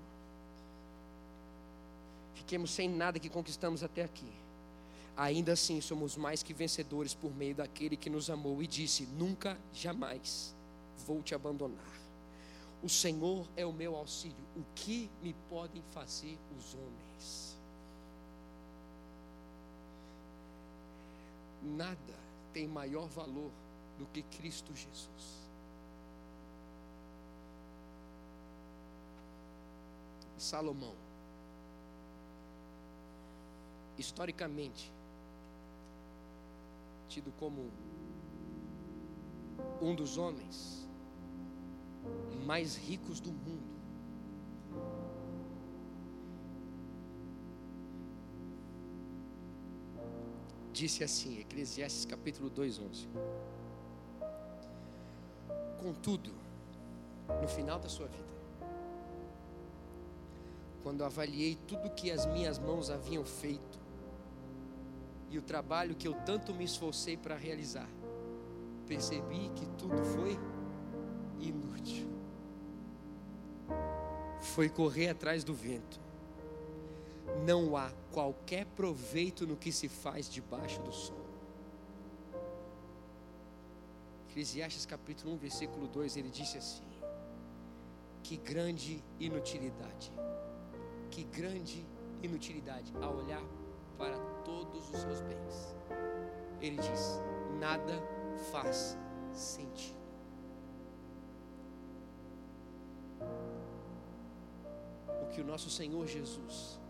fiquemos sem nada que conquistamos até aqui. Ainda assim somos mais que vencedores por meio daquele que nos amou e disse: Nunca, jamais vou te abandonar. O Senhor é o meu auxílio. O que me podem fazer os homens? Nada tem maior valor do que Cristo Jesus. Salomão, historicamente, tido como um dos homens mais ricos do mundo. Disse assim, Eclesiastes capítulo 2, 11. Contudo, no final da sua vida, quando avaliei tudo que as minhas mãos haviam feito e o trabalho que eu tanto me esforcei para realizar, percebi que tudo foi inútil. Foi correr atrás do vento. Não há qualquer proveito no que se faz debaixo do sol. Eclesiastes capítulo 1, versículo 2, ele disse assim: Que grande inutilidade, que grande inutilidade a olhar para todos os seus bens. Ele diz: nada faz sentido. O que o nosso Senhor Jesus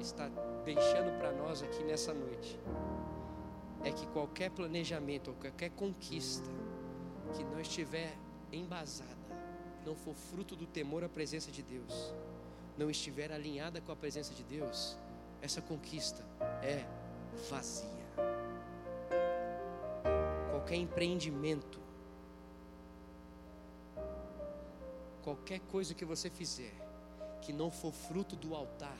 está deixando para nós aqui nessa noite é que qualquer planejamento qualquer conquista que não estiver embasada, não for fruto do temor à presença de Deus, não estiver alinhada com a presença de Deus, essa conquista é vazia. Qualquer empreendimento, qualquer coisa que você fizer, que não for fruto do altar,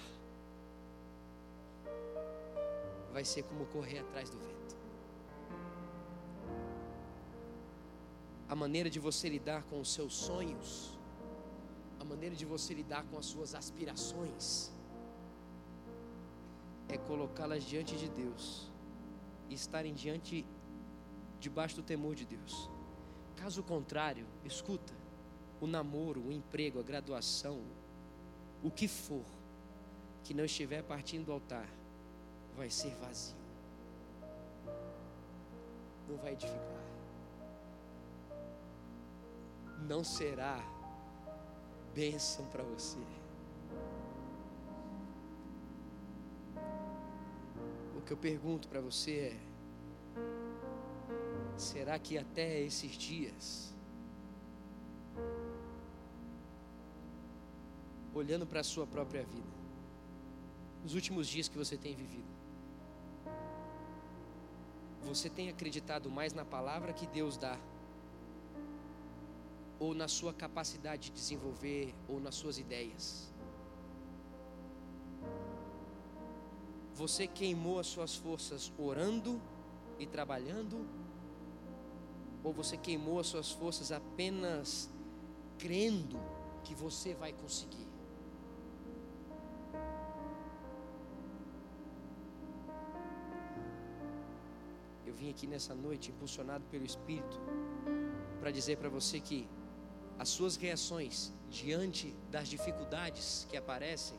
vai ser como correr atrás do vento. A maneira de você lidar com os seus sonhos, a maneira de você lidar com as suas aspirações, é colocá-las diante de Deus e estarem diante, debaixo do temor de Deus. Caso contrário, escuta, o namoro, o emprego, a graduação, o que for, que não estiver partindo do altar, vai ser vazio. Não vai edificar. Não será bênção para você. O que eu pergunto para você é: será que até esses dias, olhando para a sua própria vida, nos últimos dias que você tem vivido, você tem acreditado mais na palavra que Deus dá, ou na sua capacidade de desenvolver, ou nas suas ideias? Você queimou as suas forças orando e trabalhando? Ou você queimou as suas forças apenas crendo que você vai conseguir? Eu vim aqui nessa noite impulsionado pelo Espírito para dizer para você que as suas reações diante das dificuldades que aparecem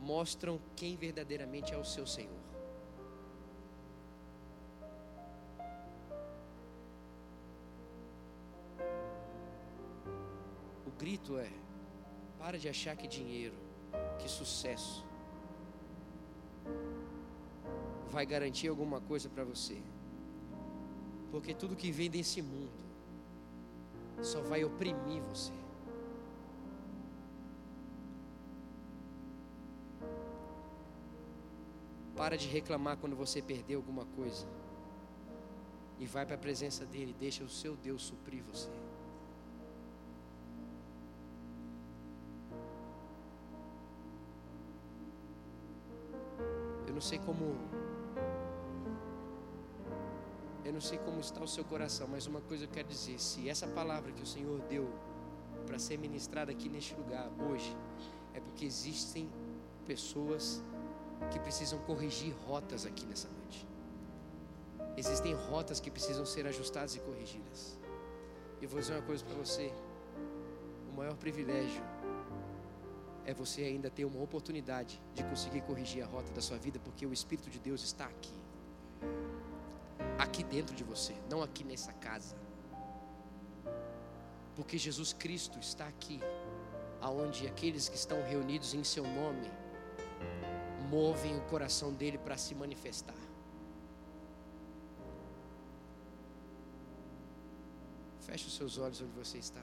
mostram quem verdadeiramente é o seu Senhor. O grito é: para de achar que dinheiro, que sucesso vai garantir alguma coisa para você. Porque tudo que vem desse mundo só vai oprimir você. Para de reclamar quando você perdeu alguma coisa. E vai para a presença dele, deixa o seu Deus suprir você. Eu não sei como. Eu não sei como está o seu coração, mas uma coisa eu quero dizer: se essa palavra que o Senhor deu para ser ministrada aqui neste lugar hoje, é porque existem pessoas que precisam corrigir rotas aqui nessa noite. Existem rotas que precisam ser ajustadas e corrigidas. E vou dizer uma coisa para você: o maior privilégio é você ainda ter uma oportunidade de conseguir corrigir a rota da sua vida, porque o Espírito de Deus está aqui, aqui dentro de você, não aqui nessa casa. Porque Jesus Cristo está aqui, aonde aqueles que estão reunidos em seu nome movem o coração dele para se manifestar. Feche os seus olhos onde você está.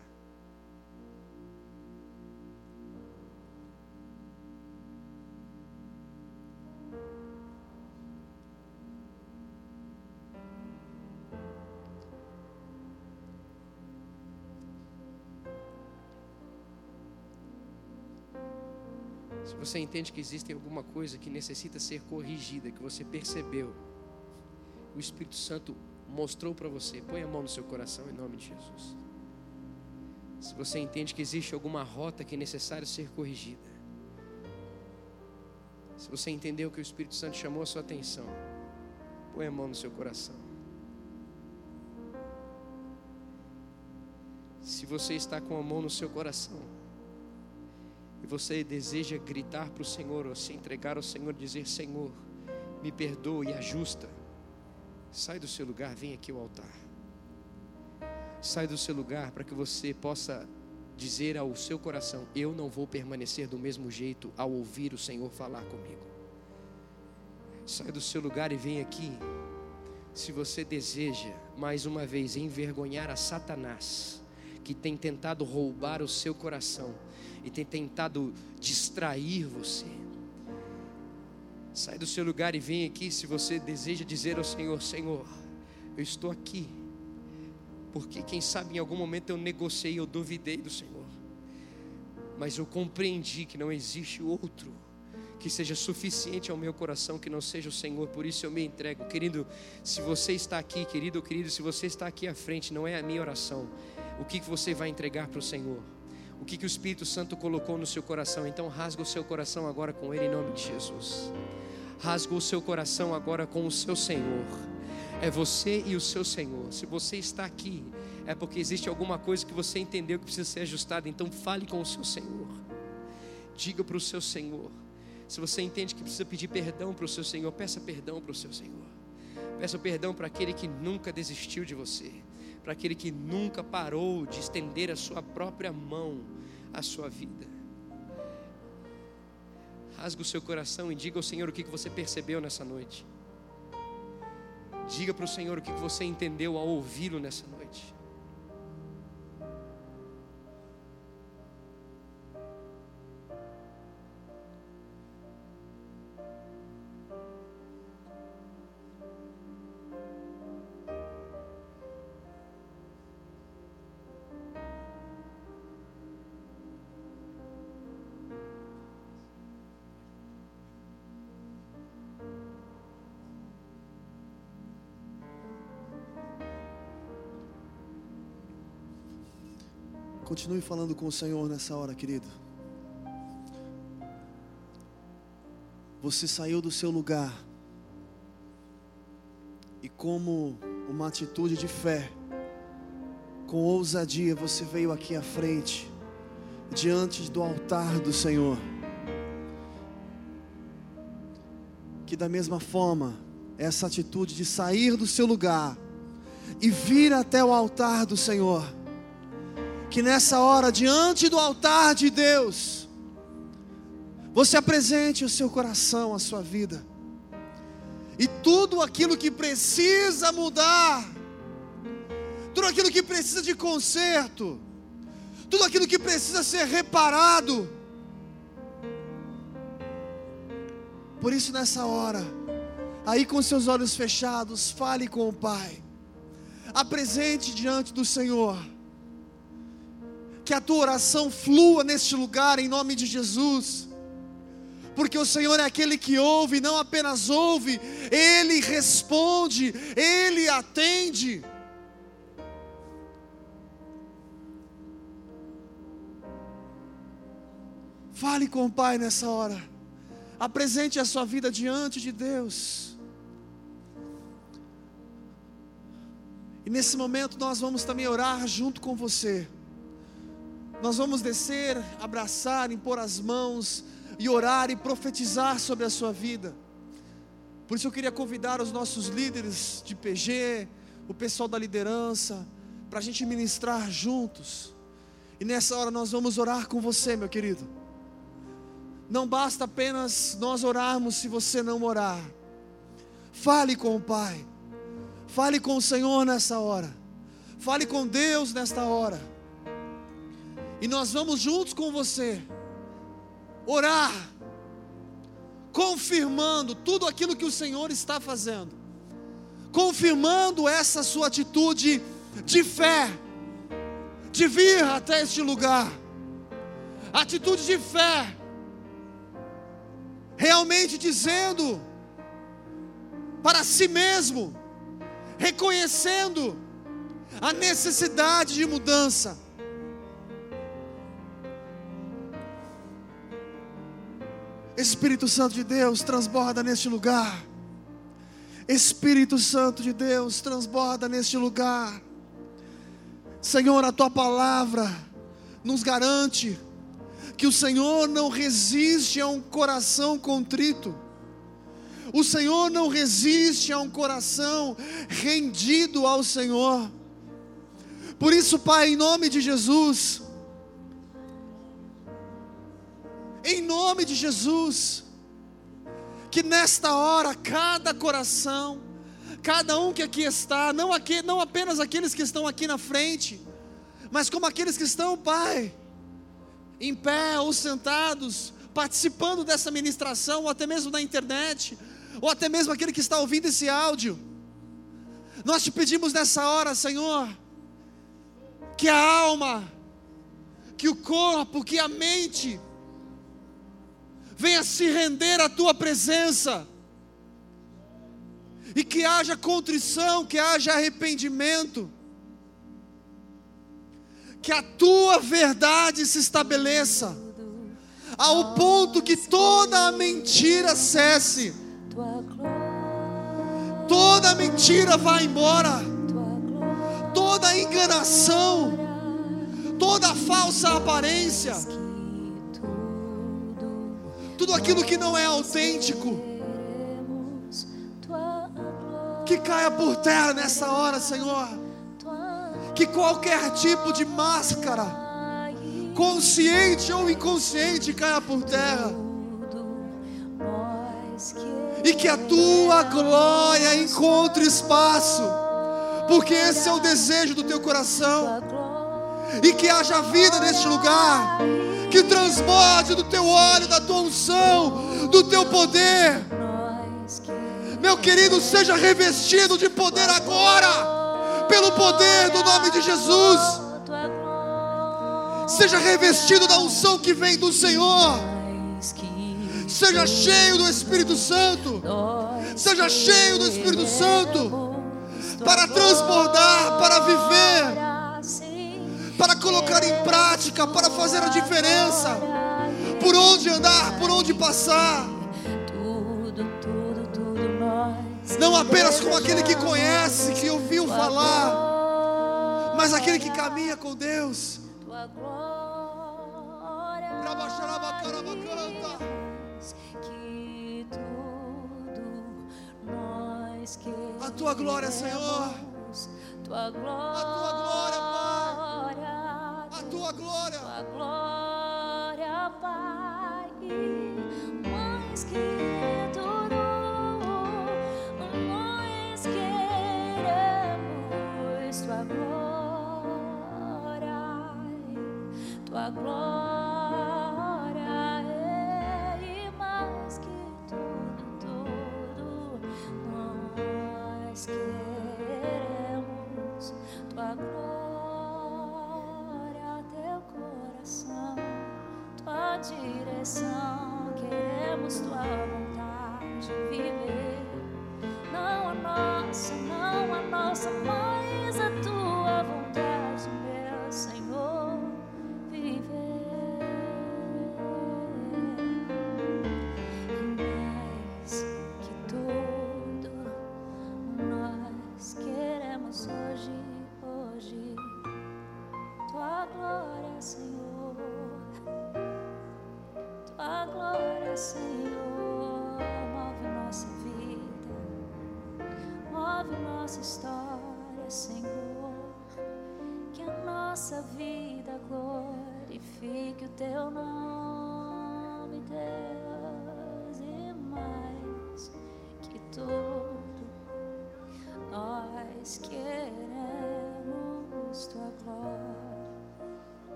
Você entende que existe alguma coisa que necessita ser corrigida, que você percebeu, o Espírito Santo mostrou para você, põe a mão no seu coração em nome de Jesus. Se você entende que existe alguma rota que é necessário ser corrigida, se você entendeu que o Espírito Santo chamou a sua atenção, põe a mão no seu coração. Se você está com a mão no seu coração, você deseja gritar para o Senhor, ou se entregar ao Senhor, dizer: Senhor, me perdoa e ajusta, sai do seu lugar, vem aqui ao altar. Sai do seu lugar para que você possa dizer ao seu coração: Eu não vou permanecer do mesmo jeito ao ouvir o Senhor falar comigo. Sai do seu lugar e vem aqui. Se você deseja, mais uma vez, envergonhar a Satanás, que tem tentado roubar o seu coração, e tem tentado distrair você. Sai do seu lugar e vem aqui se você deseja dizer ao Senhor: Senhor, eu estou aqui. Porque quem sabe em algum momento eu negociei, eu duvidei do Senhor. Mas eu compreendi que não existe outro que seja suficiente ao meu coração, que não seja o Senhor, por isso eu me entrego. Querido, se você está aqui, querido ou querido, se você está aqui à frente, não é a minha oração. O que você vai entregar para o Senhor? o que, que o Espírito Santo colocou no seu coração. Então, rasga o seu coração agora com Ele em nome de Jesus. Rasga o seu coração agora com o seu Senhor. É você e o seu Senhor. Se você está aqui, é porque existe alguma coisa que você entendeu que precisa ser ajustada. Então, fale com o seu Senhor. Diga para o seu Senhor. Se você entende que precisa pedir perdão para o seu Senhor, peça perdão para o seu Senhor. Peça perdão para aquele que nunca desistiu de você para aquele que nunca parou de estender a sua própria mão à sua vida. Rasga o seu coração e diga ao Senhor o que você percebeu nessa noite. Diga para o Senhor o que você entendeu ao ouvi-lo nessa noite. Continue falando com o Senhor nessa hora, querido. Você saiu do seu lugar e, como uma atitude de fé, com ousadia, você veio aqui à frente, diante do altar do Senhor. Que da mesma forma, essa atitude de sair do seu lugar e vir até o altar do Senhor que nessa hora, diante do altar de Deus, você apresente o seu coração, a sua vida, e tudo aquilo que precisa mudar, tudo aquilo que precisa de conserto, tudo aquilo que precisa ser reparado. Por isso, nessa hora, aí com seus olhos fechados, fale com o Pai, apresente diante do Senhor que a tua oração flua neste lugar em nome de Jesus. porque o Senhor é aquele que ouve, não apenas ouve, Ele responde, Ele atende. Fale com o Pai nessa hora, apresente a sua vida diante de Deus. E nesse momento nós vamos também orar junto com você. Nós vamos descer, abraçar, impor as mãos e orar e profetizar sobre a sua vida. Por isso eu queria convidar os nossos líderes de PG, o pessoal da liderança, para a gente ministrar juntos. E nessa hora nós vamos orar com você, meu querido. Não basta apenas nós orarmos se você não orar. Fale com o Pai. Fale com o Senhor nessa hora. Fale com Deus nesta hora. E nós vamos juntos com você orar, confirmando tudo aquilo que o Senhor está fazendo, confirmando essa sua atitude de fé, de vir até este lugar, atitude de fé, realmente dizendo para si mesmo, reconhecendo a necessidade de mudança Espírito Santo de Deus, transborda neste lugar. Espírito Santo de Deus, transborda neste lugar. Senhor, a tua palavra nos garante que o Senhor não resiste a um coração contrito. O Senhor não resiste a um coração rendido ao Senhor. Por isso, Pai, em nome de Jesus, em nome de Jesus. Que nesta hora, cada coração, cada um que aqui está, não, aqui, não apenas aqueles que estão aqui na frente, mas como aqueles que estão, Pai, em pé ou sentados, participando dessa ministração, ou até mesmo na internet, ou até mesmo aquele que está ouvindo esse áudio. Nós te pedimos nessa hora, Senhor, que a alma, que o corpo, que a mente, venha se render à tua presença, e que haja contrição, que haja arrependimento, que a tua verdade se estabeleça, ao ponto que toda a mentira cesse, toda a mentira vá embora, toda a enganação, toda a falsa aparência, tudo aquilo que não é autêntico, que caia por terra nessa hora, Senhor. Que qualquer tipo de máscara, consciente ou inconsciente, caia por terra. E que a tua glória encontre espaço, porque esse é o desejo do teu coração. E que haja vida neste lugar que transborde do teu óleo, da tua unção, do teu poder. Meu querido, seja revestido de poder agora, pelo poder do nome de Jesus. Seja revestido da unção que vem do Senhor. Seja cheio do Espírito Santo. Seja cheio do Espírito Santo para transbordar, para viver para colocar em prática, para fazer a diferença, por onde andar, por onde passar. Não apenas como aquele que conhece, que ouviu falar, mas aquele que caminha com Deus. A tua glória, Senhor. A tua glória, Pai tua glória. Tua glória, Pai, direção queremos tua vontade viver. Não a nossa, não a nossa, mas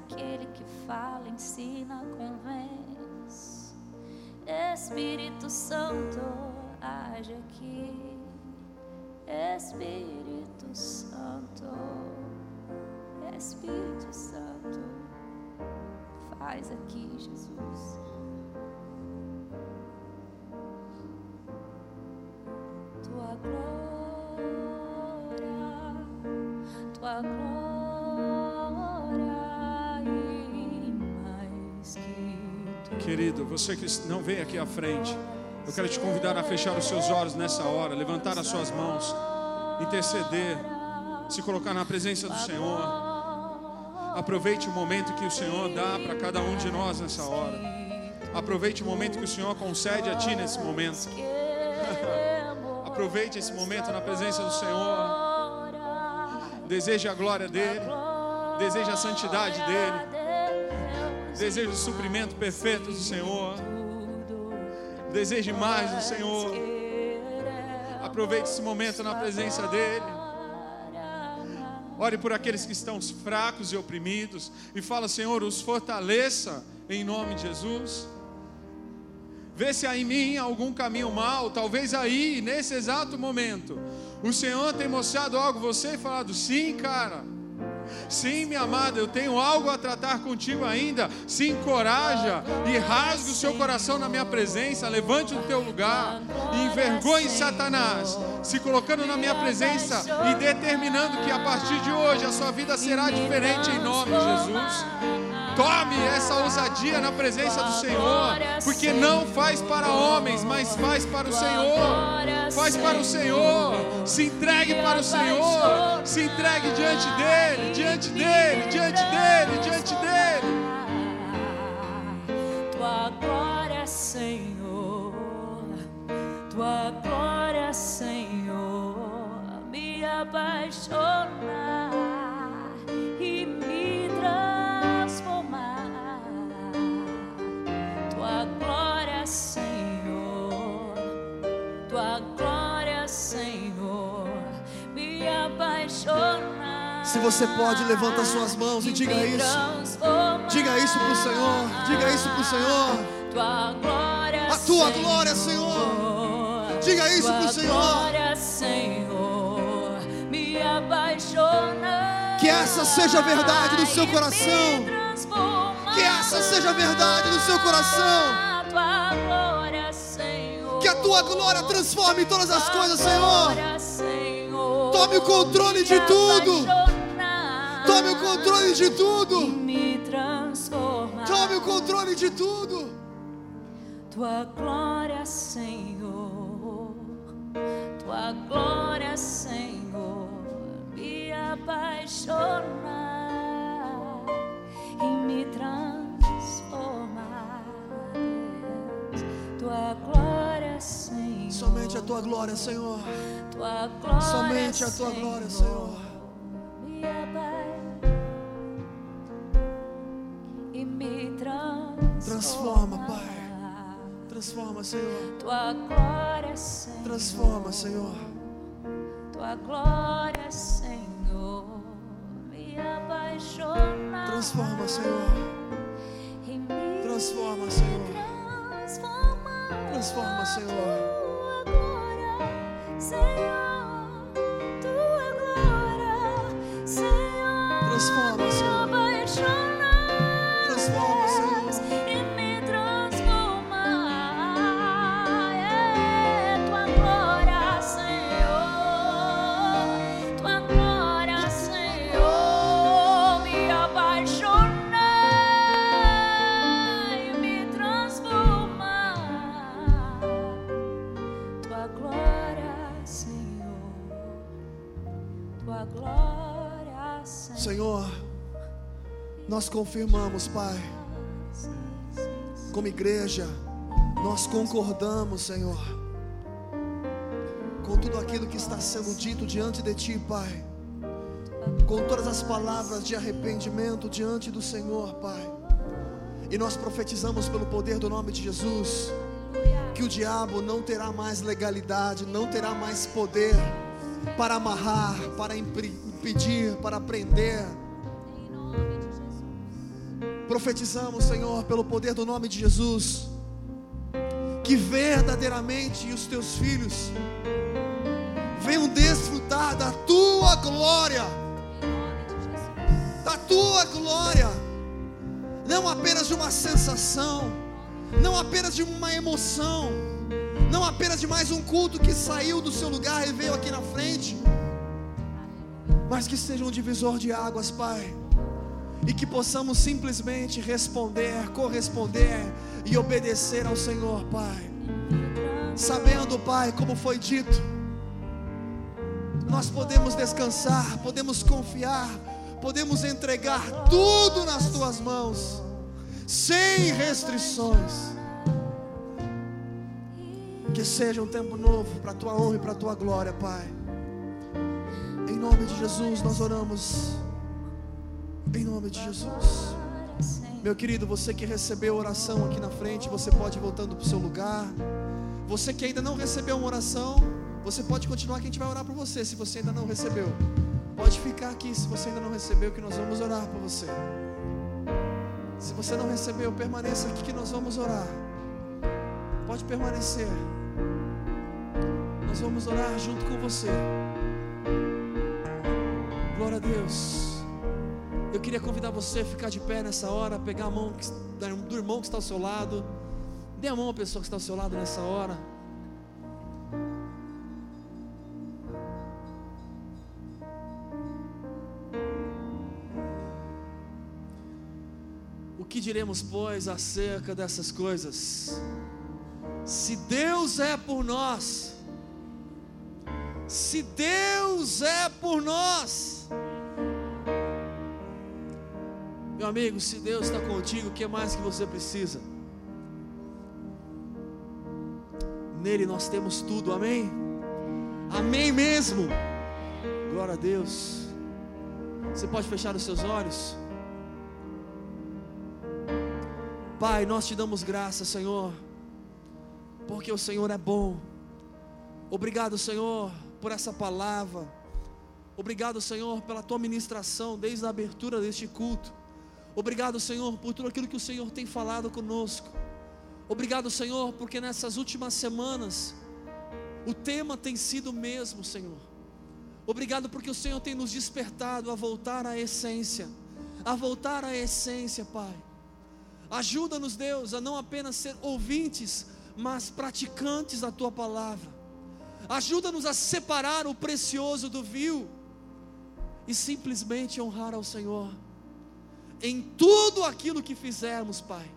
aquele que fala, ensina, convence. Espírito Santo, age aqui. Espírito Santo, Espírito Santo, faz aqui, Jesus. tua glória, tua glória Querido, você que não veio aqui à frente, eu quero te convidar a fechar os seus olhos nessa hora, levantar as suas mãos, interceder, se colocar na presença do Senhor. Aproveite o momento que o Senhor dá para cada um de nós nessa hora. Aproveite o momento que o Senhor concede a ti nesse momento. Aproveite esse momento na presença do Senhor. Deseje a glória dele. Deseje a santidade dele. Deseje o suprimento perfeito do Senhor. Deseje mais do Senhor. Aproveite esse momento na presença dele. Ore por aqueles que estão fracos e oprimidos e fala, Senhor, os fortaleça em nome de Jesus. Vê se há em mim algum caminho mal, talvez aí, nesse exato momento, o Senhor tem mostrado algo você e falado: sim, cara. Sim, minha amada, eu tenho algo a tratar contigo ainda. Se encoraja e rasgue o seu coração na minha presença. Levante o teu lugar e envergonhe Satanás, se colocando na minha presença e determinando que a partir de hoje a sua vida será diferente em nome de Jesus. Tome essa ousadia na presença do Senhor, porque não faz para homens, mas faz para o Senhor. Faz para o Senhor. Se entregue para o Senhor. Se entregue diante dele, diante dele, diante dele, diante dele. Tua glória, Senhor, tua glória, Senhor, me apaixonar Se você pode, levanta suas mãos e diga isso. Diga isso pro Senhor. Diga isso pro Senhor. Tua glória, A tua glória, Senhor. Diga isso tua pro Senhor. Senhor. Que essa seja a verdade do seu coração. Que essa seja a verdade do seu coração. Senhor. Que a tua glória transforme todas as coisas, Senhor. Senhor, Tome o controle de tudo. Tome o controle de tudo. me transforma. Tome o controle de tudo. Tua glória, Senhor, tua glória, Senhor, me apaixona e me transforma, Deus. Tua glória, Senhor. Somente a tua glória, Senhor. tua glória, Somente a tua glória, Senhor. Transforma. Transforma, Pai. Transforma, Senhor. Tua glória, Senhor. Transforma, Senhor. Tua glória, Senhor, me apaixona. Transforma, Senhor. E me Transforma, Senhor. transforma. Transforma, Senhor. glória, Senhor. Tua glória, Senhor. Senhor, nós confirmamos, Pai. Como igreja, nós concordamos, Senhor, com tudo aquilo que está sendo dito diante de Ti, Pai. Com todas as palavras de arrependimento diante do Senhor, Pai. E nós profetizamos pelo poder do nome de Jesus que o diabo não terá mais legalidade, não terá mais poder para amarrar, para impedir, para prender. Profetizamos, Senhor, pelo poder do nome de Jesus, que verdadeiramente os teus filhos venham desfrutar da tua glória, da tua glória, não apenas de uma sensação, não apenas de uma emoção, não apenas de mais um culto que saiu do seu lugar e veio aqui na frente, mas que seja um divisor de águas, Pai, e que possamos simplesmente responder, corresponder e obedecer ao Senhor, Pai, sabendo, Pai, como foi dito, nós podemos descansar, podemos confiar, podemos entregar tudo nas tuas mãos, sem restrições. Que seja um tempo novo para a tua honra e para a tua glória, Pai. Em nome de Jesus nós oramos. Em nome de Jesus. Meu querido, você que recebeu oração aqui na frente, você pode ir voltando para o seu lugar. Você que ainda não recebeu uma oração, você pode continuar que a gente vai orar por você. Se você ainda não recebeu, pode ficar aqui. Se você ainda não recebeu, que nós vamos orar por você. Se você não recebeu, permaneça aqui que nós vamos orar. Pode permanecer. Nós vamos orar junto com você. Glória a Deus. Eu queria convidar você a ficar de pé nessa hora, pegar a mão do irmão que está ao seu lado. Dê a mão à pessoa que está ao seu lado nessa hora. Que diremos, pois, acerca dessas coisas? Se Deus é por nós, se Deus é por nós, meu amigo, se Deus está contigo, o que mais que você precisa? Nele nós temos tudo, amém? Amém mesmo. Glória a Deus. Você pode fechar os seus olhos? Pai, nós te damos graça, Senhor, porque o Senhor é bom. Obrigado, Senhor, por essa palavra. Obrigado, Senhor, pela tua ministração desde a abertura deste culto. Obrigado, Senhor, por tudo aquilo que o Senhor tem falado conosco. Obrigado, Senhor, porque nessas últimas semanas o tema tem sido o mesmo, Senhor. Obrigado porque o Senhor tem nos despertado a voltar à essência, a voltar à essência, Pai. Ajuda-nos, Deus, a não apenas ser ouvintes, mas praticantes da tua palavra. Ajuda-nos a separar o precioso do vil e simplesmente honrar ao Senhor em tudo aquilo que fizermos, Pai.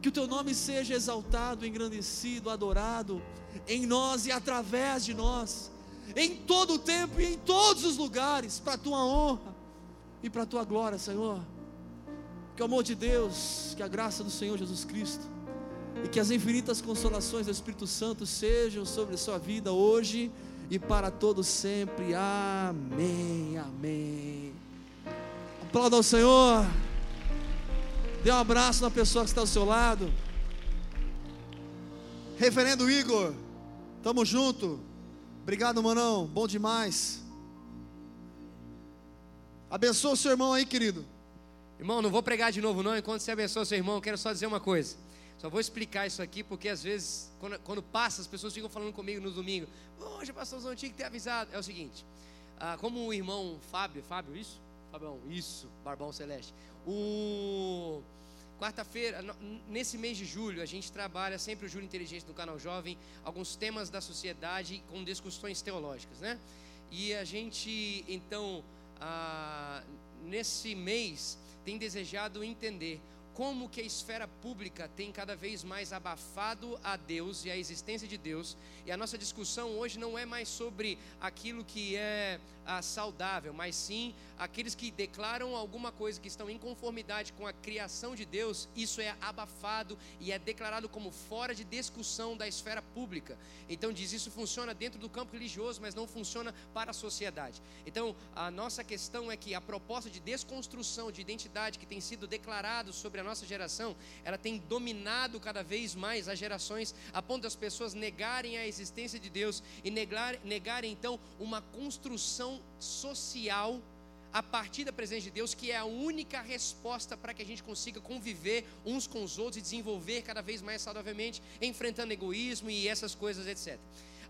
Que o teu nome seja exaltado, engrandecido, adorado em nós e através de nós, em todo o tempo e em todos os lugares, para a tua honra e para a tua glória, Senhor. Que o amor de Deus, que a graça do Senhor Jesus Cristo e que as infinitas consolações do Espírito Santo sejam sobre a sua vida hoje e para todos sempre. Amém. Amém. Aplauda ao Senhor. Dê um abraço na pessoa que está ao seu lado. Reverendo Igor, tamo junto. Obrigado, manão. Bom demais. Abençoa o seu irmão aí, querido. Irmão, não vou pregar de novo não, enquanto você abençoa seu irmão, quero só dizer uma coisa. Só vou explicar isso aqui, porque às vezes, quando, quando passa, as pessoas ficam falando comigo no domingo. Poxa, pastorzão, tinha que ter avisado. É o seguinte, ah, como o irmão Fábio, Fábio, isso? Fabião, isso, Barbão Celeste. O quarta-feira, nesse mês de julho, a gente trabalha sempre o Júlio Inteligente do canal Jovem, alguns temas da sociedade com discussões teológicas, né? E a gente, então, ah, nesse mês, tem desejado entender como que a esfera pública tem cada vez mais abafado a Deus e a existência de Deus. E a nossa discussão hoje não é mais sobre aquilo que é ah, saudável, mas sim aqueles que declaram alguma coisa que estão em conformidade com a criação de Deus, isso é abafado e é declarado como fora de discussão da esfera pública. Então diz isso funciona dentro do campo religioso, mas não funciona para a sociedade. Então a nossa questão é que a proposta de desconstrução de identidade que tem sido declarado sobre a nossa geração, ela tem dominado cada vez mais as gerações, a ponto das pessoas negarem a existência de Deus e negar, negarem então uma construção social a partir da presença de Deus, que é a única resposta para que a gente consiga conviver uns com os outros e desenvolver cada vez mais saudavelmente, enfrentando egoísmo e essas coisas, etc.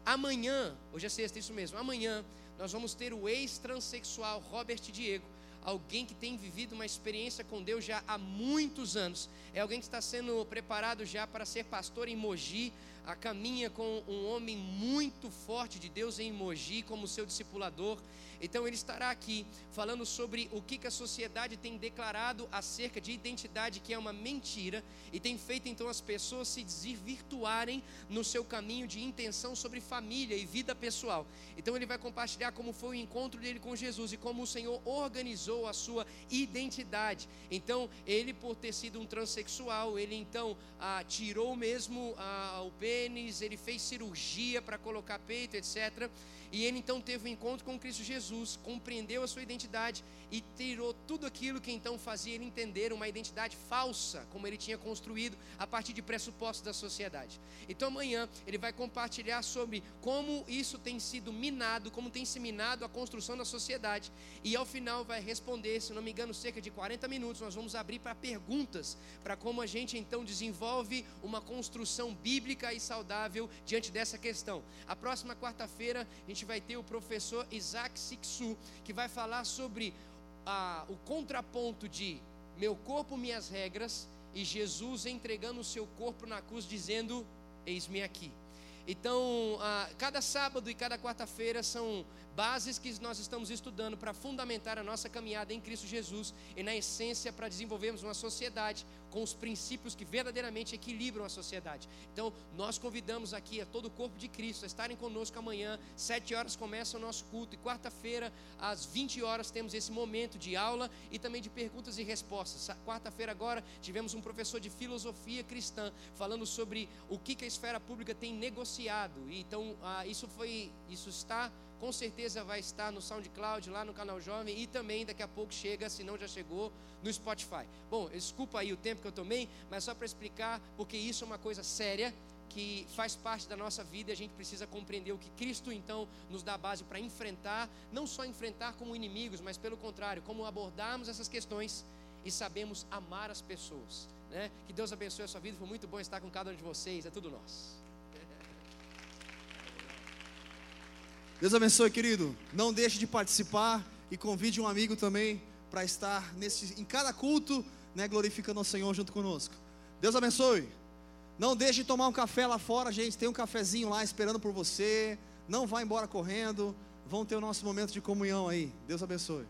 Amanhã, hoje é sexta, isso mesmo, amanhã nós vamos ter o ex-transexual Robert Diego, alguém que tem vivido uma experiência com Deus já há muitos anos. É alguém que está sendo preparado já para ser pastor em Mogi, a caminha com um homem muito forte de Deus em Mogi como seu discipulador. Então ele estará aqui falando sobre o que, que a sociedade tem declarado acerca de identidade, que é uma mentira, e tem feito então as pessoas se desvirtuarem no seu caminho de intenção sobre família e vida pessoal. Então ele vai compartilhar como foi o encontro dele com Jesus e como o Senhor organizou a sua identidade. Então ele, por ter sido um transexual, ele então ah, tirou mesmo ah, o pênis, ele fez cirurgia para colocar peito, etc. E ele então teve um encontro com Cristo Jesus, compreendeu a sua identidade e tirou tudo aquilo que então fazia ele entender uma identidade falsa, como ele tinha construído a partir de pressupostos da sociedade. Então amanhã ele vai compartilhar sobre como isso tem sido minado, como tem se minado a construção da sociedade. E ao final vai responder, se não me engano, cerca de 40 minutos, nós vamos abrir para perguntas, para como a gente então desenvolve uma construção bíblica e saudável diante dessa questão. A próxima quarta-feira a gente vai ter o professor Isaac Que vai falar sobre ah, o contraponto de meu corpo, minhas regras, e Jesus entregando o seu corpo na cruz, dizendo: Eis-me aqui. Então, ah, cada sábado e cada quarta-feira são bases que nós estamos estudando para fundamentar a nossa caminhada em Cristo Jesus e, na essência, para desenvolvermos uma sociedade com os princípios que verdadeiramente equilibram a sociedade. Então, nós convidamos aqui a todo o corpo de Cristo a estarem conosco amanhã, sete horas começa o nosso culto e quarta-feira, às 20 horas, temos esse momento de aula e também de perguntas e respostas. Quarta-feira, agora, tivemos um professor de filosofia cristã falando sobre o que, a esfera pública tem negociado. E, então, ah, isso foi, isso está com certeza vai estar no SoundCloud, lá no canal Jovem e também daqui a pouco chega, se não já chegou, no Spotify. Bom, desculpa aí o tempo que eu tomei, mas só para explicar, porque isso é uma coisa séria que faz parte da nossa vida e a gente precisa compreender o que Cristo então nos dá base para enfrentar, não só enfrentar como inimigos, mas pelo contrário, como abordarmos essas questões e sabemos amar as pessoas. Né? Que Deus abençoe a sua vida, foi muito bom estar com cada um de vocês, é tudo nosso. Deus abençoe, querido. Não deixe de participar e convide um amigo também para estar nesse, em cada culto, né, glorificando o Senhor junto conosco. Deus abençoe. Não deixe de tomar um café lá fora, gente. Tem um cafezinho lá esperando por você. Não vá embora correndo. Vão ter o nosso momento de comunhão aí. Deus abençoe.